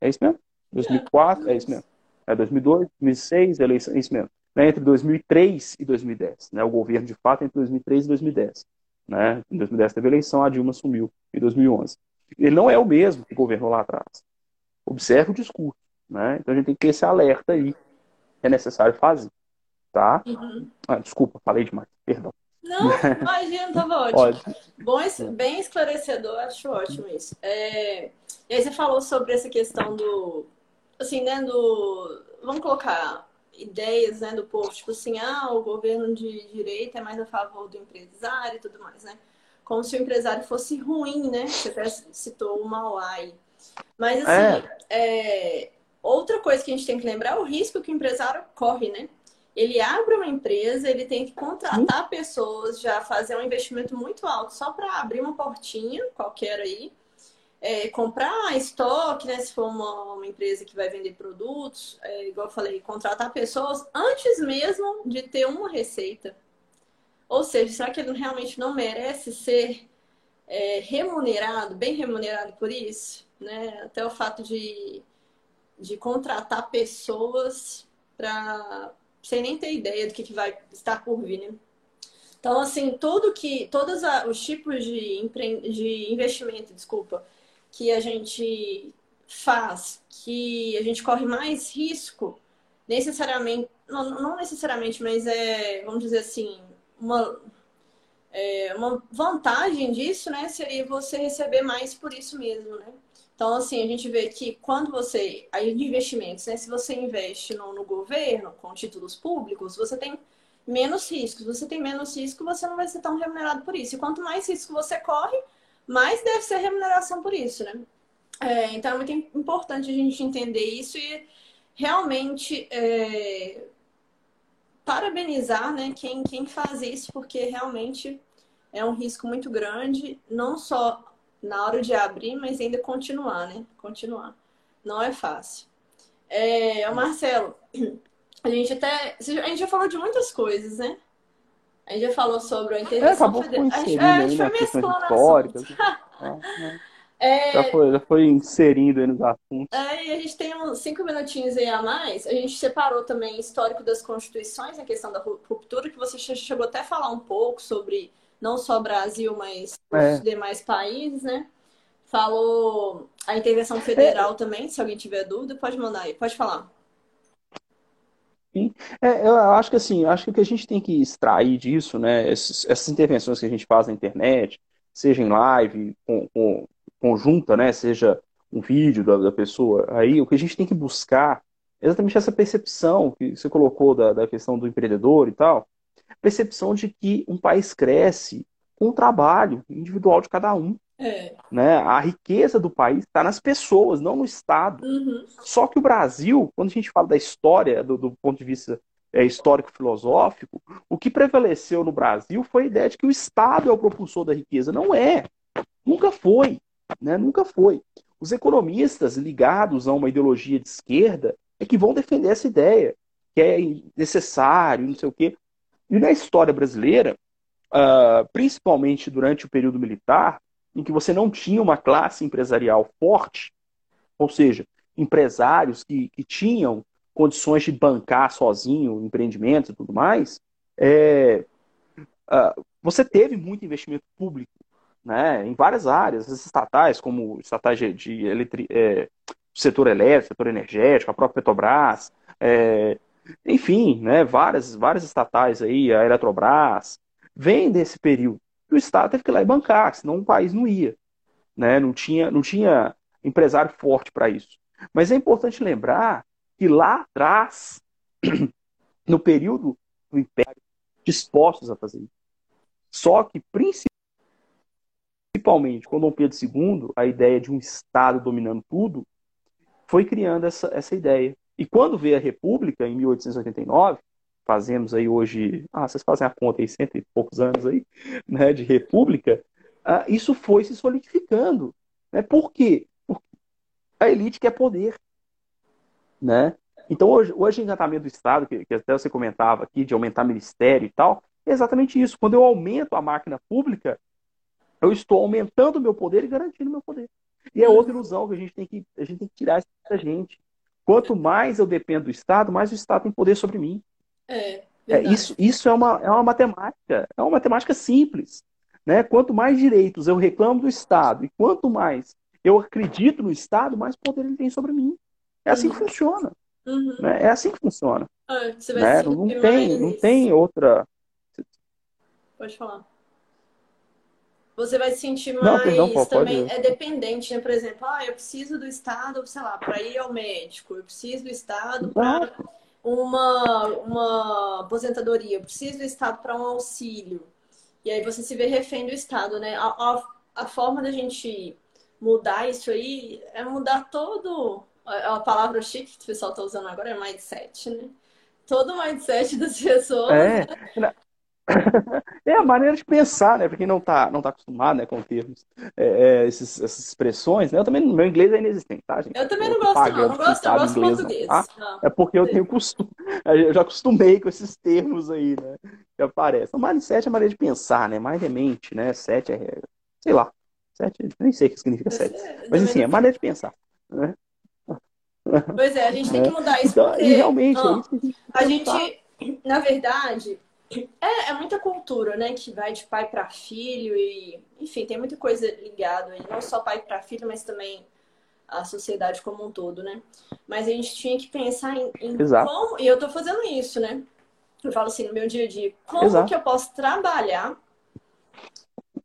É isso mesmo? 2004, é isso mesmo. É 2002, 2006, eleição, é isso mesmo. Né, entre 2003 e 2010, né, o governo de fato entre 2003 e 2010. Né? Em 2010 teve eleição, a Dilma sumiu em 2011. Ele não é o mesmo que governou lá atrás. Observe o discurso. Né? Então a gente tem que ter esse alerta aí. É necessário fazer. tá? Uhum. Ah, desculpa, falei demais, perdão. Não, imagina, tava ótimo. Pode. Bom, bem esclarecedor, acho ótimo isso. É... E aí você falou sobre essa questão do, assim, né, do, vamos colocar ideias, né, do povo, tipo assim, ah, o governo de direita é mais a favor do empresário e tudo mais, né? Como se o empresário fosse ruim, né? Você até citou o Mauai. Mas, assim, é. É... outra coisa que a gente tem que lembrar é o risco que o empresário corre, né? Ele abre uma empresa, ele tem que contratar pessoas, já fazer um investimento muito alto só para abrir uma portinha qualquer aí, é, comprar estoque, né? Se for uma, uma, empresa que vai vender produtos, é, igual eu falei, contratar pessoas antes mesmo de ter uma receita. Ou seja, será que ele realmente não merece ser é, remunerado, bem remunerado por isso? Né? Até o fato de, de contratar pessoas para sem nem ter ideia do que, que vai estar por vir, né? Então, assim, tudo que, todos os tipos de, empre... de investimento, desculpa, que a gente faz, que a gente corre mais risco, necessariamente, não, não necessariamente, mas é, vamos dizer assim, uma, é, uma vantagem disso, né, seria você receber mais por isso mesmo, né? Então, assim, a gente vê que quando você. Aí, de investimentos, né? Se você investe no, no governo, com títulos públicos, você tem menos riscos. Você tem menos risco, você não vai ser tão remunerado por isso. E quanto mais risco você corre, mais deve ser remuneração por isso, né? É, então é muito importante a gente entender isso e realmente é, parabenizar né, quem, quem faz isso, porque realmente é um risco muito grande, não só na hora de abrir, mas ainda continuar, né? Continuar. Não é fácil. É, Marcelo, a gente até. A gente já falou de muitas coisas, né? A gente já falou sobre a intervenção é, federal. A gente, é, a gente foi mesclando históricas. é, já, foi, já foi inserindo aí nos assuntos. É, e a gente tem uns cinco minutinhos aí a mais. A gente separou também histórico das constituições, a questão da ruptura, que você chegou até a falar um pouco sobre não só Brasil, mas é. os demais países, né? Falou a intervenção federal é. também, se alguém tiver dúvida, pode mandar aí, pode falar. É, eu acho que assim, acho que o que a gente tem que extrair disso, né, essas, essas intervenções que a gente faz na internet, seja em live, com, com, conjunta, né, seja um vídeo da, da, pessoa, aí o que a gente tem que buscar é exatamente essa percepção que você colocou da, da questão do empreendedor e tal, percepção de que um país cresce com o trabalho individual de cada um. É. Né? A riqueza do país está nas pessoas, não no Estado. Uhum. Só que o Brasil, quando a gente fala da história, do, do ponto de vista é, histórico-filosófico, o que prevaleceu no Brasil foi a ideia de que o Estado é o propulsor da riqueza. Não é. Nunca foi. Né? Nunca foi. Os economistas ligados a uma ideologia de esquerda é que vão defender essa ideia, que é necessário, não sei o quê. E na história brasileira, uh, principalmente durante o período militar, em que você não tinha uma classe empresarial forte, ou seja, empresários que, que tinham condições de bancar sozinho empreendimentos e tudo mais, é, uh, você teve muito investimento público né, em várias áreas, as estatais, como estatais de, de eletri, é, setor elétrico, setor energético, a própria Petrobras, é, enfim, né, várias, várias estatais aí, a Eletrobras, vem desse período o Estado teve que ir lá e bancar, senão o país não ia. Né? Não, tinha, não tinha empresário forte para isso. Mas é importante lembrar que lá atrás, no período do Império, dispostos a fazer isso. Só que, principalmente com Dom Pedro II, a ideia de um Estado dominando tudo, foi criando essa, essa ideia. E quando veio a República, em 1889, fazemos aí hoje, ah, vocês fazem a conta aí, cento e poucos anos aí, né, de república, ah, isso foi se solidificando. Né? Por quê? Porque a elite quer poder. Né? Então, hoje, hoje o engatamento do Estado, que, que até você comentava aqui, de aumentar ministério e tal, é exatamente isso. Quando eu aumento a máquina pública, eu estou aumentando o meu poder e garantindo o meu poder. E é outra ilusão que a gente tem que, a gente tem que tirar isso da gente. Quanto mais eu dependo do Estado, mais o Estado tem poder sobre mim. É, é, isso, isso é, uma, é uma matemática, é uma matemática simples. Né? Quanto mais direitos eu reclamo do Estado e quanto mais eu acredito no Estado, mais poder ele tem sobre mim. É assim que uhum. funciona. Uhum. Né? É assim que funciona. Ah, você vai né? Não tem, mais... não tem outra. Pode falar. Você vai se sentir mais não, perdão, pô, também pode... é dependente, né? Por exemplo, ah, eu preciso do Estado, sei lá, para ir ao médico, eu preciso do Estado para uma, uma aposentadoria, eu preciso do Estado para um auxílio. E aí você se vê refém do Estado, né? A, a, a forma da gente mudar isso aí é mudar todo. A, a palavra chique que o pessoal está usando agora é mindset, né? Todo o mindset das pessoas. É. Né? é a maneira de pensar, né? Para quem não está não tá acostumado né, com termos, é, é, esses, essas expressões, né? Eu também, meu inglês é inexistente, tá, gente? Eu também não gosto, não. Não gosto, eu gosto inglês, português. Não, tá? É porque eu tenho costume, eu já acostumei com esses termos aí, né? Que aparecem. Então, mindset é a maneira de pensar, né? Mind é mente, né? Sete é, sei lá. Sete, nem sei o que significa sete. Mas, enfim, é a maneira de pensar, né? Pois é, a gente tem que mudar isso então, porque... Realmente, é isso a gente na verdade é, é muita cultura, né? Que vai de pai para filho e, enfim, tem muita coisa ligada aí, não só pai para filho, mas também a sociedade como um todo, né? Mas a gente tinha que pensar em, em como, e eu tô fazendo isso, né? Eu falo assim no meu dia a dia, como Exato. que eu posso trabalhar,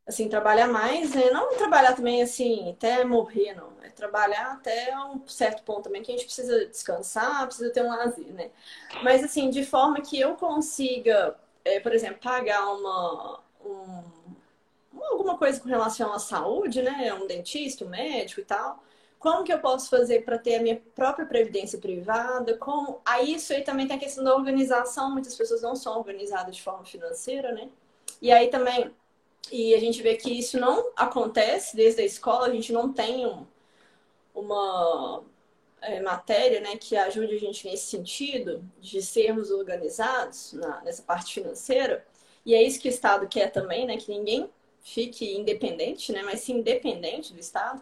assim, trabalhar mais, né? Não trabalhar também assim até morrer, não. É trabalhar até um certo ponto também que a gente precisa descansar, precisa ter um lazer, né? Mas assim, de forma que eu consiga é, por exemplo, pagar uma, um, alguma coisa com relação à saúde, né? Um dentista, um médico e tal. Como que eu posso fazer para ter a minha própria previdência privada? Como aí isso aí também tem a questão da organização. Muitas pessoas não são organizadas de forma financeira, né? E aí também e a gente vê que isso não acontece desde a escola. A gente não tem um, uma é, matéria né, que ajude a gente nesse sentido, de sermos organizados na, nessa parte financeira. E é isso que o Estado quer também, né, que ninguém fique independente, né, mas sim independente do Estado.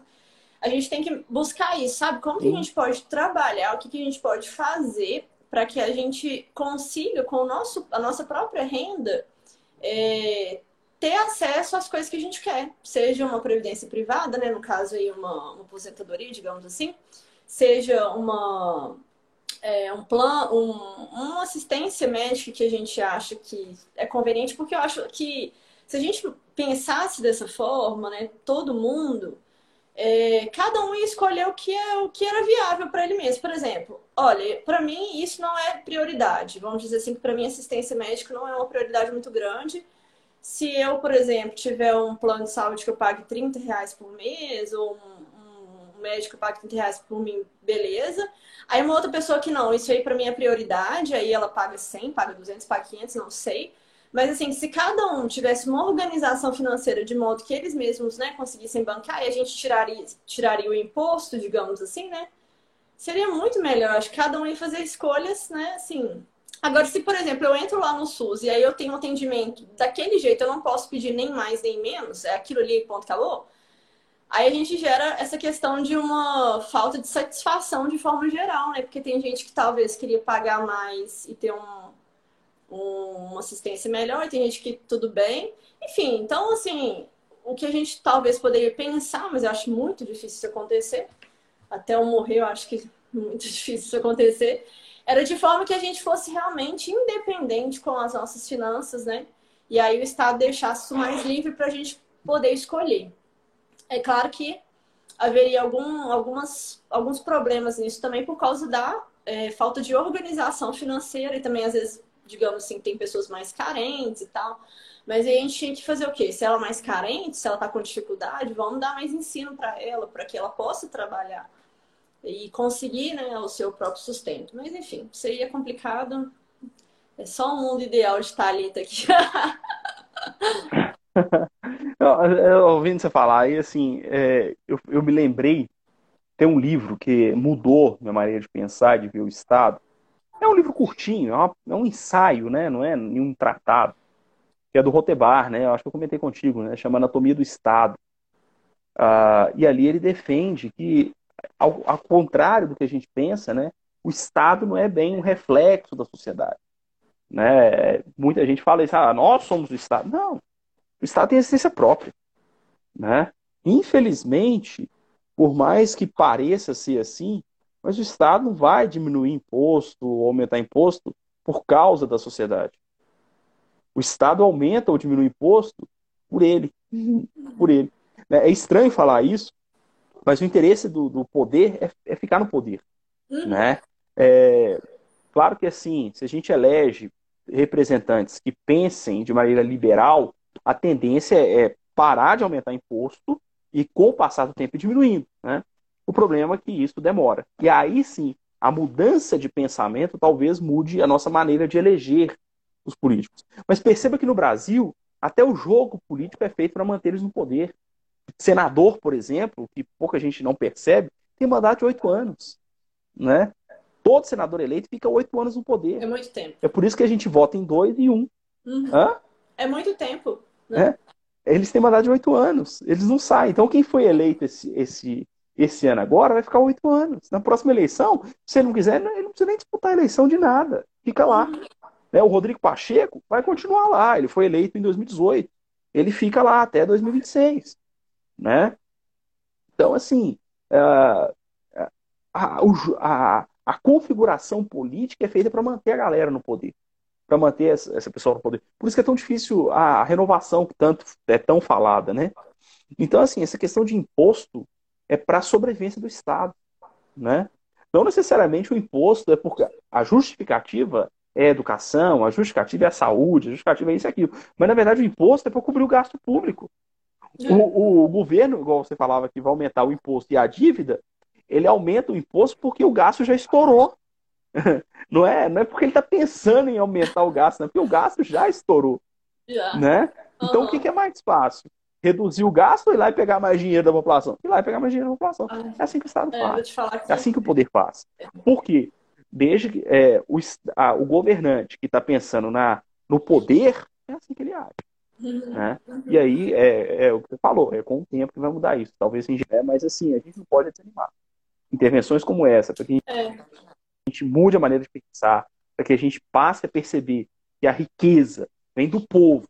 A gente tem que buscar isso, sabe? Como que a gente pode trabalhar, o que, que a gente pode fazer para que a gente consiga, com o nosso, a nossa própria renda, é, ter acesso às coisas que a gente quer. Seja uma previdência privada, né? No caso aí, uma, uma aposentadoria, digamos assim seja uma, é, um plano, um, uma assistência médica que a gente acha que é conveniente, porque eu acho que se a gente pensasse dessa forma, né, todo mundo, é, cada um ia escolher o que, é, o que era viável para ele mesmo. Por exemplo, olha, para mim isso não é prioridade. Vamos dizer assim que para mim assistência médica não é uma prioridade muito grande. Se eu, por exemplo, tiver um plano de saúde que eu pague 30 reais por mês ou um, médico paga 30 reais por mim, beleza. Aí uma outra pessoa que não, isso aí para mim é prioridade, aí ela paga 100, paga 200, paga 500, não sei. Mas assim, se cada um tivesse uma organização financeira de modo que eles mesmos, né, conseguissem bancar e a gente tiraria, tiraria o imposto, digamos assim, né? Seria muito melhor. Acho que cada um ia fazer escolhas, né, assim. Agora, se, por exemplo, eu entro lá no SUS e aí eu tenho um atendimento daquele jeito, eu não posso pedir nem mais nem menos, é aquilo ali, ponto, acabou Aí a gente gera essa questão de uma falta de satisfação de forma geral, né? Porque tem gente que talvez queria pagar mais e ter um, um, uma assistência melhor, tem gente que tudo bem. Enfim, então, assim, o que a gente talvez poderia pensar, mas eu acho muito difícil isso acontecer, até eu morrer eu acho que é muito difícil isso acontecer, era de forma que a gente fosse realmente independente com as nossas finanças, né? E aí o Estado deixasse isso mais livre para a gente poder escolher. É claro que haveria algum, algumas, alguns problemas nisso também por causa da é, falta de organização financeira e também, às vezes, digamos assim, tem pessoas mais carentes e tal. Mas aí a gente tinha que fazer o quê? Se ela é mais carente, se ela está com dificuldade, vamos dar mais ensino para ela, para que ela possa trabalhar e conseguir né, o seu próprio sustento. Mas enfim, seria complicado. É só um mundo ideal de Thalita aqui. ouvindo você falar, aí assim, é, eu, eu me lembrei, tem um livro que mudou minha maneira de pensar, de ver o Estado. É um livro curtinho, é, uma, é um ensaio, né? Não é nenhum tratado. Que é do Rotebar, né? Eu acho que eu comentei contigo, né? Chama Anatomia do Estado. Ah, e ali ele defende que, ao, ao contrário do que a gente pensa, né? O Estado não é bem um reflexo da sociedade. Né? Muita gente fala isso, ah, nós somos o Estado. Não, o Estado tem existência própria. Né? Infelizmente, por mais que pareça ser assim, mas o Estado não vai diminuir imposto ou aumentar imposto por causa da sociedade. O Estado aumenta ou diminui imposto por ele. Por ele. É estranho falar isso, mas o interesse do, do poder é, é, ficar no poder. Uhum. Né? É, claro que assim, se a gente elege representantes que pensem de maneira liberal, a tendência é parar de aumentar imposto e, com o passar do tempo, diminuindo. Né? O problema é que isso demora. E aí sim, a mudança de pensamento talvez mude a nossa maneira de eleger os políticos. Mas perceba que no Brasil, até o jogo político é feito para manter eles no poder. Senador, por exemplo, que pouca gente não percebe, tem mandato de oito anos. Né? Todo senador eleito fica oito anos no poder. É muito tempo. É por isso que a gente vota em dois e um. Uhum. É muito tempo. Né? É. Eles têm mandato de oito anos. Eles não saem. Então, quem foi eleito esse, esse, esse ano agora vai ficar oito anos. Na próxima eleição, se ele não quiser, ele não precisa nem disputar a eleição de nada. Fica lá. Uhum. Né? O Rodrigo Pacheco vai continuar lá. Ele foi eleito em 2018. Ele fica lá até 2026. Né? Então, assim, a, a, a, a configuração política é feita para manter a galera no poder. Para manter essa, essa pessoa no poder. Por isso que é tão difícil a renovação que tanto é tão falada, né? Então, assim, essa questão de imposto é para a sobrevivência do Estado, né? Não necessariamente o imposto é porque a justificativa é a educação, a justificativa é a saúde, a justificativa é isso e aquilo. Mas, na verdade, o imposto é para cobrir o gasto público. O, o, o, governo, igual você falava, que vai aumentar o imposto e a dívida, ele aumenta o imposto porque o gasto já estourou. Não é, não é porque ele está pensando em aumentar o gasto, não, é porque o gasto já estourou. Já. Né? Então, uhum. o que, que é mais fácil? reduzir o gasto ou ir lá e pegar mais dinheiro da população? Ir lá e pegar mais dinheiro da população. Ai, é assim que o Estado é, faz. É assim que o poder faz. Por quê? Desde que é, o, a, o governante que está pensando na, no poder, é assim que ele age. Uhum. Né? E aí é, é, o que você falou, é com o tempo que vai mudar isso. Talvez em é, mas assim, a gente não pode desanimar. Intervenções como essa, que gente, é. A gente mude a maneira de pensar, para que a gente passe a perceber que a riqueza vem do povo,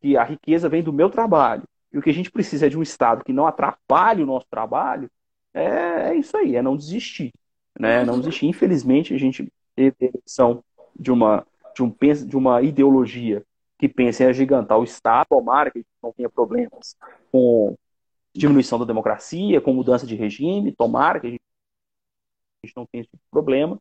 que a riqueza vem do meu trabalho, e o que a gente precisa é de um Estado que não atrapalhe o nosso trabalho, é, é isso aí, é não desistir. Né? Não desistir. Infelizmente, a gente teve a de uma, de, um, de uma ideologia que pensa em agigantar o Estado, tomara que a gente não tenha problemas com diminuição da democracia, com mudança de regime, tomara que a gente, a gente não tenha esse tipo problema.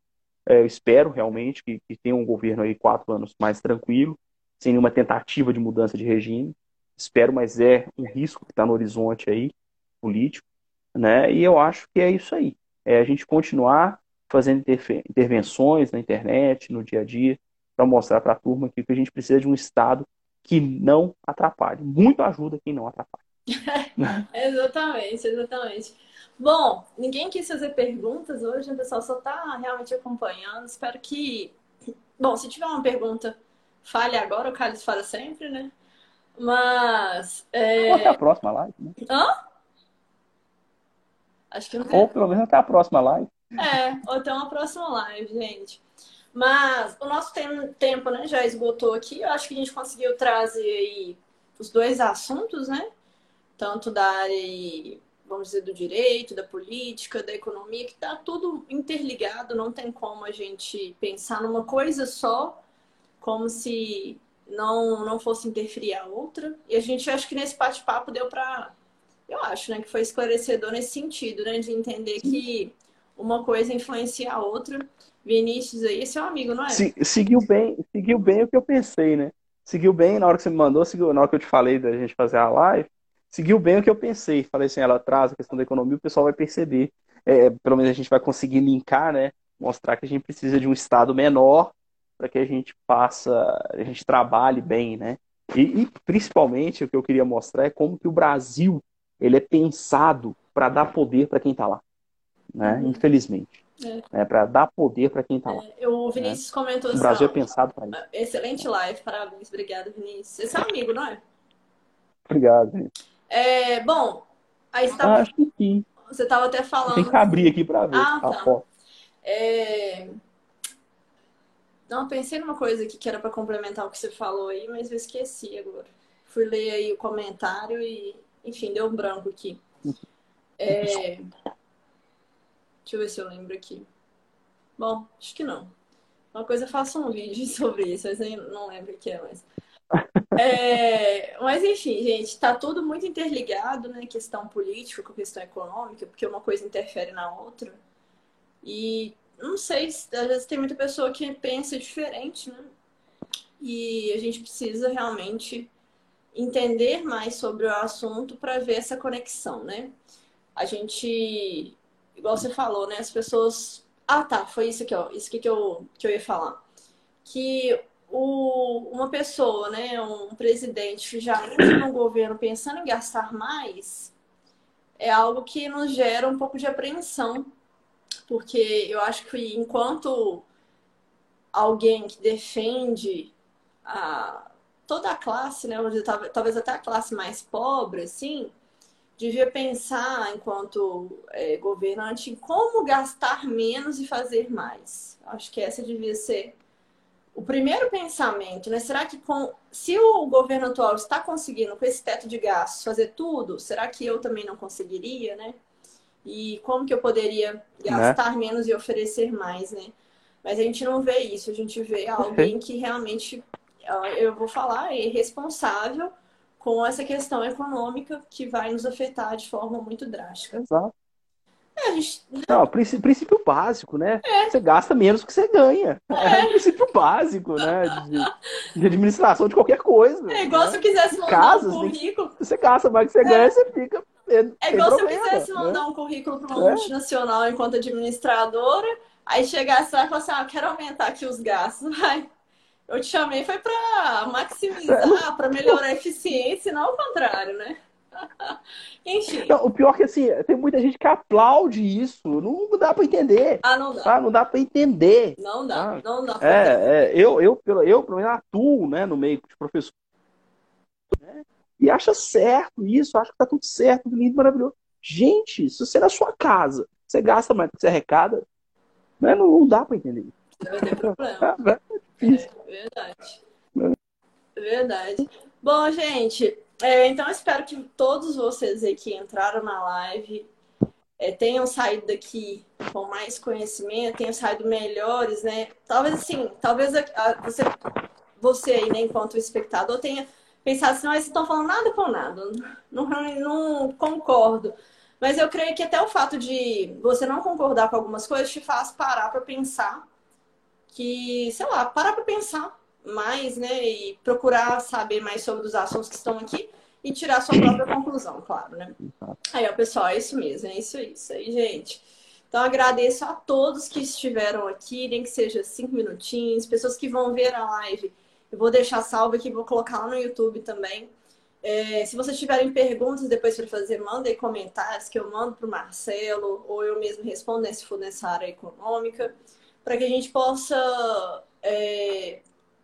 É, eu espero realmente que, que tenha um governo aí quatro anos mais tranquilo, sem nenhuma tentativa de mudança de regime espero, mas é um risco que está no horizonte aí, político, né? E eu acho que é isso aí. É a gente continuar fazendo intervenções na internet, no dia a dia, para mostrar para a turma que a gente precisa de um Estado que não atrapalhe. Muito ajuda quem não atrapalha. exatamente, exatamente. Bom, ninguém quis fazer perguntas hoje, o pessoal só está realmente acompanhando. Espero que. Bom, se tiver uma pergunta, fale agora, o Carlos fala sempre, né? Mas. É... Ou até a próxima live, né? Hã? Acho que não tem. Ou pelo menos até a próxima live. É, ou até uma próxima live, gente. Mas o nosso tempo né, já esgotou aqui. Eu acho que a gente conseguiu trazer aí os dois assuntos, né? Tanto da área, vamos dizer, do direito, da política, da economia, que está tudo interligado, não tem como a gente pensar numa coisa só, como se não, não fosse interferir a outra. E a gente acho que nesse bate-papo deu para. Eu acho, né, que foi esclarecedor nesse sentido, né? De entender que uma coisa influencia a outra. Vinícius aí, esse é um amigo, não é? Se, seguiu bem, seguiu bem o que eu pensei, né? Seguiu bem na hora que você me mandou, seguiu, na hora que eu te falei da gente fazer a live, seguiu bem o que eu pensei. Falei assim, ela traz a questão da economia, o pessoal vai perceber. É, pelo menos a gente vai conseguir linkar, né? Mostrar que a gente precisa de um Estado menor para que a gente faça, a gente trabalhe bem, né? E, e, principalmente o que eu queria mostrar é como que o Brasil ele é pensado para dar poder para quem está lá, né? Uhum. Infelizmente. É. Né? Para dar poder para quem está lá. É, o Vinícius né? comentou O Brasil é pensado para isso. Excelente live, parabéns, obrigado, Vinícius. Esse é amigo, não é? Obrigado. É, bom, aí você tava... Acho que sim. Você estava até falando. Tem que abrir aqui para ver. Ah, tá. É... Não, pensei numa coisa aqui que era para complementar o que você falou aí, mas eu esqueci agora. Fui ler aí o comentário e, enfim, deu um branco aqui. É... Deixa eu ver se eu lembro aqui. Bom, acho que não. Uma coisa eu faço um vídeo sobre isso, mas eu não lembro o que é, mas. É, mas enfim, gente, tá tudo muito interligado, né? Questão política com questão econômica, porque uma coisa interfere na outra. E não sei, às vezes tem muita pessoa que pensa diferente, né? E a gente precisa realmente entender mais sobre o assunto para ver essa conexão, né? A gente, igual você falou, né? As pessoas. Ah, tá, foi isso aqui, ó. Isso aqui que eu, que eu ia falar. Que o, uma pessoa, né, um presidente já entra no governo pensando em gastar mais, é algo que nos gera um pouco de apreensão, porque eu acho que enquanto alguém que defende a, toda a classe, né, talvez até a classe mais pobre, assim, devia pensar, enquanto é, governante, em como gastar menos e fazer mais. Acho que essa devia ser o primeiro pensamento, né? Será que com, se o governo atual está conseguindo com esse teto de gastos fazer tudo, será que eu também não conseguiria, né? E como que eu poderia gastar né? menos e oferecer mais, né? Mas a gente não vê isso, a gente vê alguém que realmente, eu vou falar, é responsável com essa questão econômica que vai nos afetar de forma muito drástica. Exato. É, gente... Não, princípio, princípio básico, né? É. Você gasta menos do que você ganha. É, é princípio básico, né? De, de, administração de qualquer coisa. É igual né? se eu quisesse mandar Casas, um currículo. Você gasta mais do que você ganha, é. você fica. É igual problema, se eu quisesse né? mandar um currículo para uma é. multinacional enquanto administradora, aí chegasse lá e falasse, ah, quero aumentar aqui os gastos. Vai. Eu te chamei foi para maximizar, para melhorar a eficiência, não ao contrário, né? Enfim. Não, o pior é que assim, tem muita gente que aplaude isso. Não dá para entender. Ah, não dá. Tá? Não dá para entender. Não dá, ah, não dá. É, é, eu, eu, eu, eu, pelo menos, atuo né, no meio de professor. Né, e acha certo isso, acho que tá tudo certo, lindo, maravilhoso. Gente, se você é na sua casa, você gasta mais do que você arrecada, né, não, não dá para entender. Vai ter problema. É, é, verdade. É. Verdade. Bom, gente, é, então, espero que todos vocês aí que entraram na live é, tenham saído daqui com mais conhecimento, tenham saído melhores, né? Talvez assim, talvez a, a, você, você aí, né, enquanto espectador, tenha pensado assim, mas estão falando nada com nada, não, não, não concordo. Mas eu creio que até o fato de você não concordar com algumas coisas te faz parar para pensar que, sei lá, parar para pensar mais, né? E procurar saber mais sobre os assuntos que estão aqui e tirar sua própria conclusão, claro, né? Aí, ó, pessoal, é isso mesmo, é isso, é isso aí, gente. Então, agradeço a todos que estiveram aqui, nem que seja cinco minutinhos, pessoas que vão ver a live. Eu vou deixar salvo aqui, vou colocar lá no YouTube também. É, se vocês tiverem perguntas depois para fazer, mandem comentários que eu mando para o Marcelo, ou eu mesmo respondo, né, se for nessa área econômica, para que a gente possa é,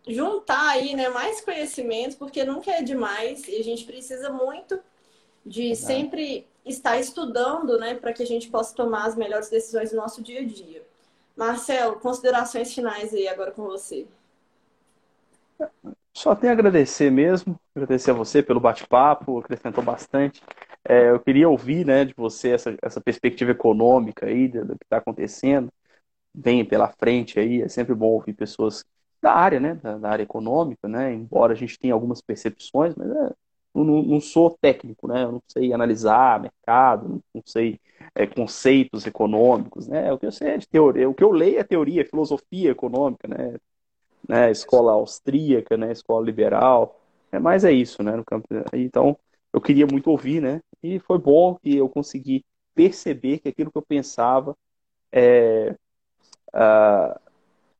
juntar aí, né, mais conhecimento, porque nunca é demais e a gente precisa muito de sempre estar estudando, né, para que a gente possa tomar as melhores decisões no nosso dia a dia. Marcelo, considerações finais aí agora com você. Só tenho a agradecer mesmo, agradecer a você pelo bate-papo, acrescentou bastante. É, eu queria ouvir né, de você essa, essa perspectiva econômica aí do, do que está acontecendo, vem pela frente aí, é sempre bom ouvir pessoas da área, né, da, da, área econômica, né, embora a gente tenha algumas percepções, mas é, não, não, sou técnico, né, eu não sei analisar mercado, não sei é, conceitos econômicos, né, o que eu sei é de teoria, o que eu leio é teoria, filosofia econômica, né, né, escola austríaca, né, escola liberal, é mais é isso, né, no campo, então eu queria muito ouvir, né, e foi bom que eu consegui perceber que aquilo que eu pensava é, uh,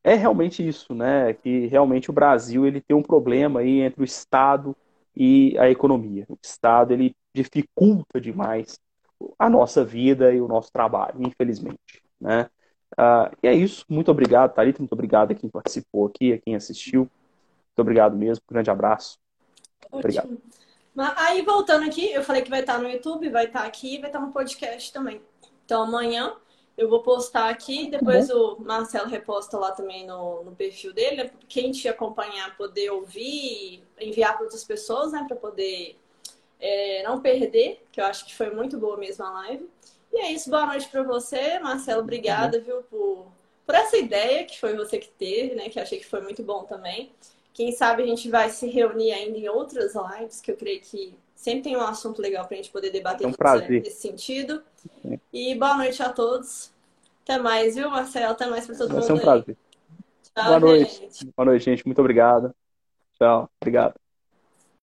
é realmente isso, né? Que realmente o Brasil ele tem um problema aí entre o Estado e a economia. O Estado ele dificulta demais a nossa vida e o nosso trabalho, infelizmente, né? Uh, e é isso. Muito obrigado, Thalita. Muito obrigado a quem participou aqui, a quem assistiu. Muito obrigado mesmo. Um grande abraço. Ótimo. Obrigado. Aí, voltando aqui, eu falei que vai estar no YouTube, vai estar aqui vai estar no podcast também. Então, amanhã eu vou postar aqui, depois uhum. o Marcelo reposta lá também no, no perfil dele, né? Quem te acompanhar poder ouvir, enviar para outras pessoas, né? Para poder é, não perder, que eu acho que foi muito boa mesmo a live. E é isso, boa noite para você, Marcelo. Obrigada, uhum. viu, por por essa ideia que foi você que teve, né? Que achei que foi muito bom também. Quem sabe a gente vai se reunir ainda em outras lives, que eu creio que sempre tem um assunto legal para a gente poder debater é um prazer. nesse sentido. E boa noite a todos. Até mais, viu, Marcelo? Até mais para todo vai mundo. Vai ser um prazer. Tchau, boa noite. Gente. Boa noite, gente. Muito obrigado. Tchau. Obrigado.